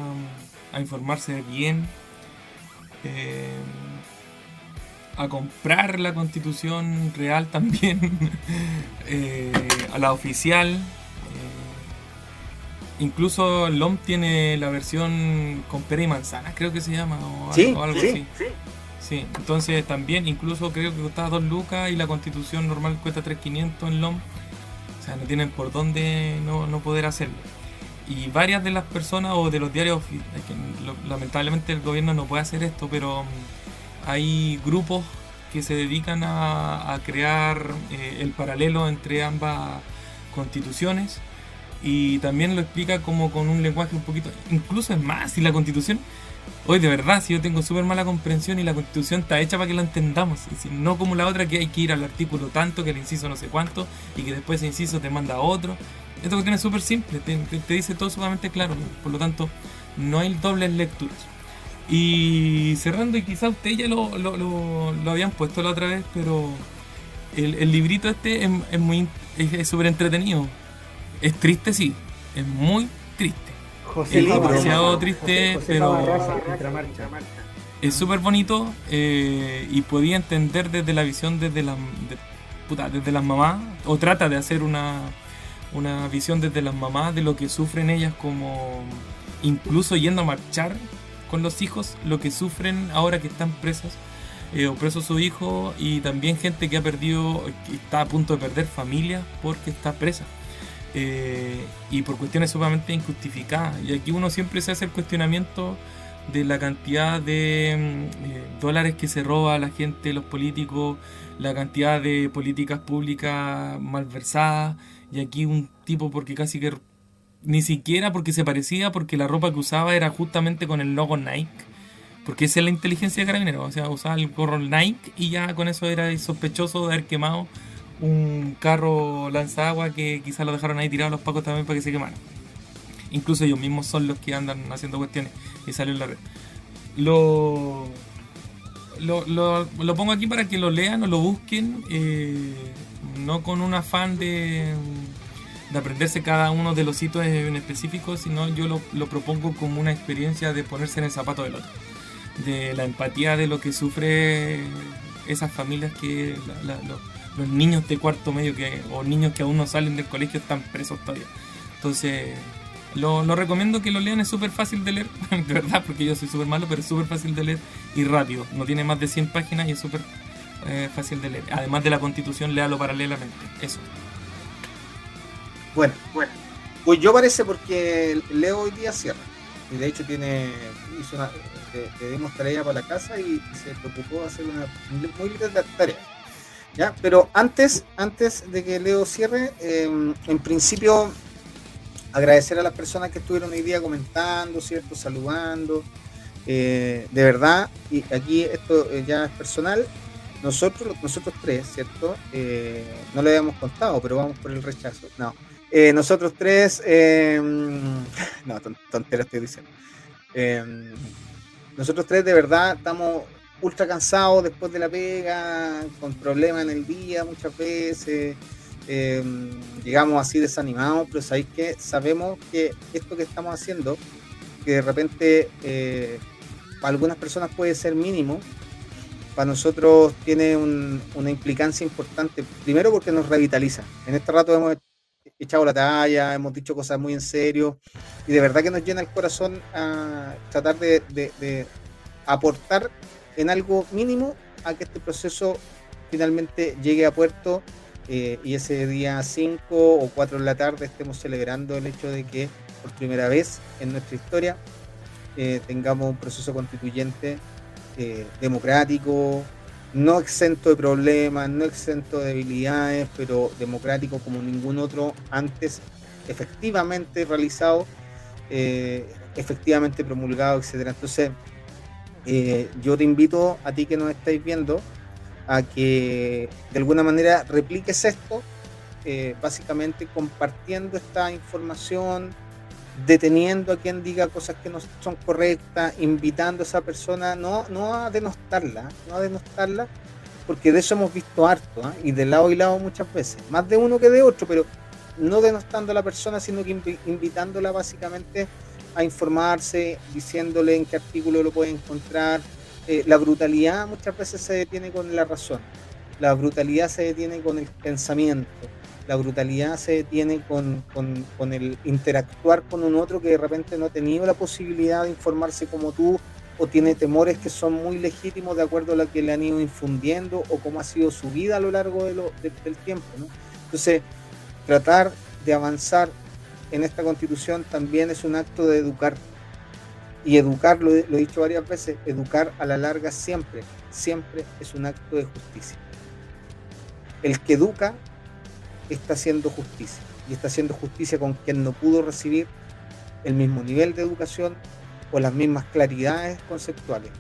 a informarse bien, eh, a comprar la constitución real también, <laughs> eh, a la oficial. Incluso LOM tiene la versión con pera y manzana, creo que se llama, o, algo, así. Sí. entonces también, incluso creo que costaba 2 lucas y la constitución normal cuesta 3.500 en LOM. O sea, no tienen por dónde no, no poder hacerlo y varias de las personas o de los diarios, lamentablemente el gobierno no puede hacer esto, pero mm, hay grupos que se dedican a, crear eh, el paralelo entre ambas constituciones y también lo explica como con un lenguaje un poquito, incluso es más, si la constitución, hoy de verdad, si yo tengo súper mala comprensión y la constitución está hecha para que la entendamos, y no como la otra que hay que ir al artículo tanto, que el inciso no sé cuánto, y que después ese inciso te manda a otro, esta cuestión es súper simple, te, dice todo sumamente claro, por lo tanto, no hay dobles lecturas. Y cerrando, y quizá ustedes ya lo, lo, habían puesto la otra vez, pero el, librito este es, muy es súper entretenido. Es triste, sí, es muy triste. es demasiado triste, pero es súper bonito eh, y podía entender desde la visión desde la, desde las mamás, o trata de hacer una una visión desde las mamás de lo que sufren ellas como incluso yendo a marchar con los hijos, lo que sufren ahora que están presas eh, o presos su hijo y también gente que ha perdido, que está a punto de perder familia porque está presa. Eh, y por cuestiones sumamente injustificadas. Y aquí uno siempre se hace el cuestionamiento de la cantidad de mm, eh, dólares que se roba a la gente, los políticos, la cantidad de políticas públicas malversadas, y aquí un tipo porque casi que ni siquiera porque se parecía, porque la ropa que usaba era justamente con el logo Nike. Porque esa es la inteligencia de carabineros. O sea, usaba el gorro Nike y ya con eso era sospechoso de haber quemado un carro lanzagua que quizás lo dejaron ahí tirado los pacos también para que se quemara. Incluso ellos mismos son los que andan haciendo cuestiones y salió en la red. Lo, lo, lo, pongo aquí para que lo lean o lo busquen. Eh, no con un afán de, de aprenderse cada uno de los hitos en específico, sino yo lo, propongo como una experiencia de ponerse en el zapato del otro, de la empatía de lo que sufre esas familias que los niños de cuarto medio que, o niños que aún no salen del colegio están presos todavía. Entonces, lo, recomiendo que lo lean, es súper fácil de leer, <laughs> de verdad, porque yo soy súper malo, pero es súper fácil de leer y rápido. No tiene más de 100 páginas y es súper eh, fácil de leer. Además de la constitución, léalo paralelamente. Eso. Bueno, bueno. Pues yo parece porque Leo hoy día cierra. Y de hecho tiene hizo una, le, dimos tarea para la casa y, se preocupó de hacer una muy linda tarea. ¿Ya? Pero antes, antes de que Leo cierre, em, en principio agradecer a las personas que estuvieron hoy día comentando, ¿cierto? Saludando. Eh, de verdad, y aquí esto eh, ya es personal, nosotros, nosotros tres, ¿cierto? Eh, no le habíamos contado, pero vamos por el rechazo. No. Nosotros tres, em, <laughs> no, tontera estoy diciendo. Em, nosotros tres de verdad estamos ultra cansados después de la pega, con problemas en el día muchas veces. Em, llegamos así desanimados, pero sabéis que sabemos que esto que estamos haciendo, que de repente eh, para algunas personas puede ser mínimo, para nosotros tiene una implicancia importante. Primero porque nos revitaliza. En este rato hemos echado la talla, hemos dicho cosas muy en serio y de verdad que nos llena el corazón a tratar de, aportar en algo mínimo a que este proceso finalmente llegue a puerto eh, y ese día 5 o 4 de la tarde estemos celebrando el hecho de que por primera vez en nuestra historia eh, tengamos un proceso constituyente eh, democrático, no exento de problemas, no exento de debilidades, pero democrático como ningún otro antes efectivamente realizado, efectivamente promulgado, etcétera. Entonces, eh, yo te invito a ti que nos estáis viendo a que de alguna manera repliques esto, eh, básicamente compartiendo esta información, deteniendo a quien diga cosas que no son correctas, invitando a esa persona, no, no a denostarla, no a denostarla, porque de eso hemos visto harto, ¿ah? y de lado y lado muchas veces, más de uno que de otro, pero no denostando a la persona, sino que invitándola básicamente a informarse, diciéndole en qué artículo lo puede encontrar. Eh, la brutalidad muchas veces se detiene con la razón, la brutalidad se detiene con el pensamiento, la brutalidad se detiene con, el interactuar con un otro que de repente no ha tenido la posibilidad de informarse como tú o tiene temores que son muy legítimos de acuerdo a lo que le han ido infundiendo o cómo ha sido su vida a lo largo de del tiempo. Entonces, tratar de avanzar en esta constitución también es un acto de educar. Y educar, lo, he dicho varias veces, educar a la larga siempre, siempre es un acto de justicia. El que educa está haciendo justicia. Y está haciendo justicia con quien no pudo recibir el mismo nivel de educación o las mismas claridades conceptuales.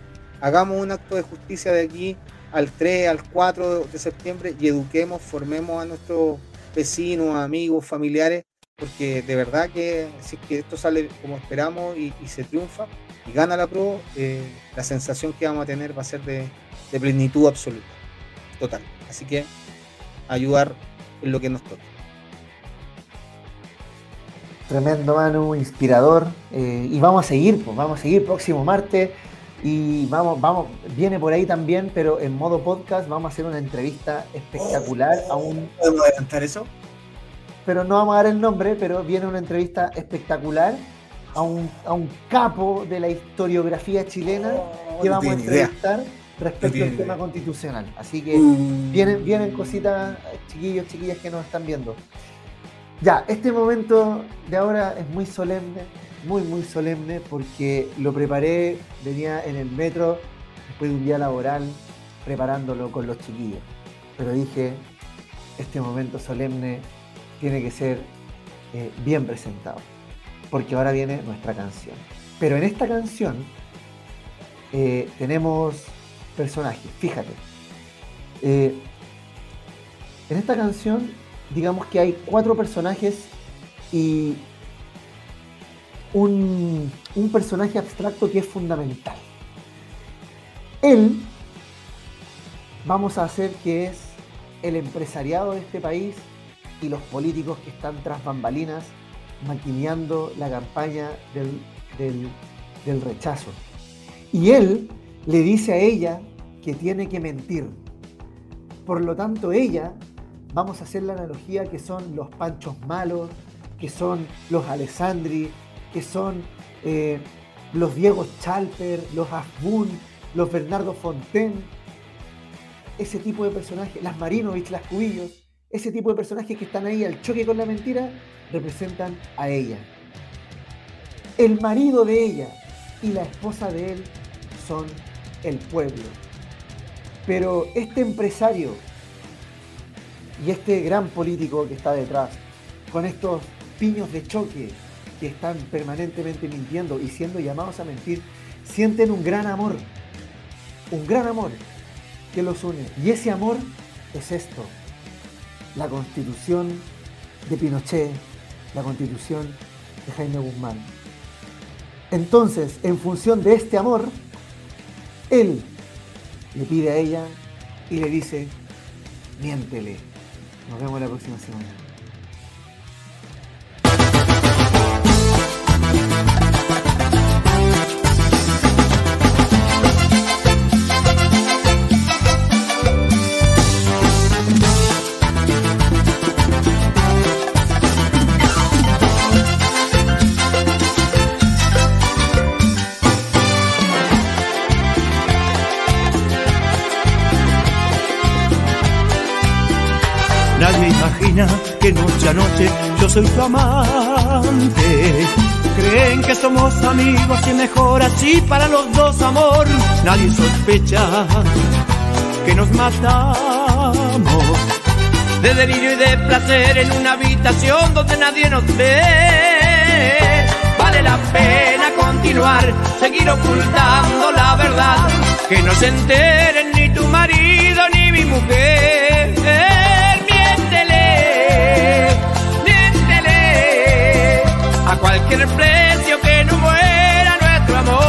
Hagamos un acto de justicia de aquí al 3, al 4 de septiembre y eduquemos, formemos a nuestros vecinos, amigos, familiares, porque de verdad que si que esto sale como esperamos y, se triunfa y gana la pro, eh, la sensación que vamos a tener va a ser de, de plenitud absoluta, total. Así que ayudar en lo que nos toca. Tremendo, Manu, inspirador. Eh, y vamos a seguir, pues vamos a seguir próximo martes. Y vamos, vamos, viene por ahí también, pero en modo podcast vamos a hacer una entrevista espectacular a un. ¿Podemos adelantar eso? Pero no vamos a dar el nombre, pero viene una entrevista espectacular a un, a un capo de la historiografía chilena oh, que vamos a entrevistar respecto al tema constitucional. Así que mm. vienen, vienen cositas, chiquillos, chiquillas que nos están viendo. Ya, este momento de ahora es muy solemne, muy, muy solemne, porque lo preparé, venía en el metro después de un día laboral, preparándolo con los chiquillos. Pero dije, este momento solemne tiene que ser eh, bien presentado, porque ahora viene nuestra canción. Pero en esta canción eh, tenemos personajes. Fíjate. Eh, en esta canción, digamos que hay cuatro personajes y un, un personaje abstracto que es fundamental. Él, vamos a hacer que es el empresariado de este país y los políticos que están tras bambalinas maquineando la campaña del, del, rechazo. Y él le dice a ella que tiene que mentir. Por lo tanto, ella, vamos a hacer la analogía que son los Panchos Malos, que son los Alessandri, que son eh, los Diego Chalper, los Asbun, los Bernardo Fontaine, ese tipo de personajes, las Marinovich, las Cubillos, ese tipo de personajes que están ahí al choque con la mentira, representan a ella. El marido de ella y la esposa de él son el pueblo. Pero este empresario y este gran político que está detrás, con estos piños de choque que están permanentemente mintiendo y siendo llamados a mentir, sienten un gran amor, un gran amor que los une. Y ese amor es esto, la constitución de Pinochet, la constitución de Jaime Guzmán. Entonces, en función de este amor, él le pide a ella y le dice, miéntele. Nos vemos la próxima semana. Que noche a noche yo soy tu amante. Creen que somos amigos y mejor así para los dos amor. Nadie sospecha que nos matamos de delirio y de placer en una habitación donde nadie nos ve. Vale la pena continuar, seguir ocultando la verdad, que no se enteren ni tu marido ni mi mujer. Cualquier precio que no muera nuestro amor.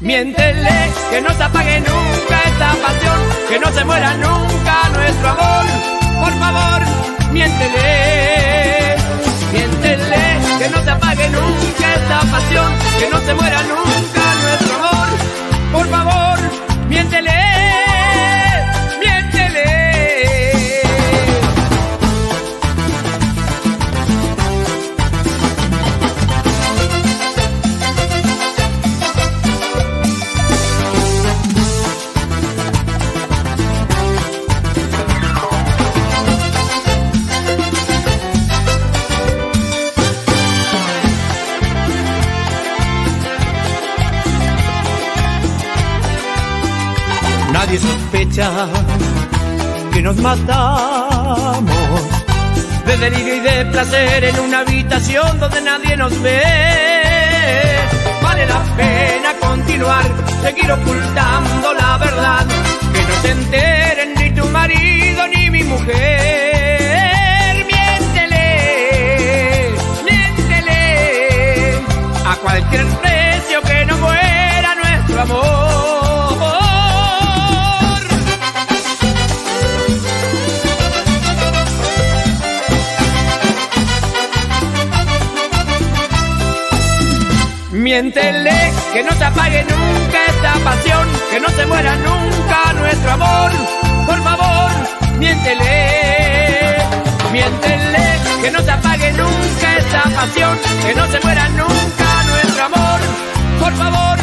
Miéntele que no se apague nunca esta pasión, que no se muera nunca nuestro amor. Por favor, miéntele. Miéntele que no se apague nunca esta pasión, que no se muera nunca. Por favor, miéntele. Que nos matamos de delirio y de placer en una habitación donde nadie nos ve. Vale la pena continuar, seguir ocultando la verdad, que no se enteren ni tu marido ni mi mujer. Miéntele, miéntele a cualquier precio que no muera nuestro amor. Miéntele, que no se apague nunca esta pasión, que no se muera nunca nuestro amor. Por favor, miéntele, miéntele, que no se apague nunca esta pasión, que no se muera nunca nuestro amor. Por favor,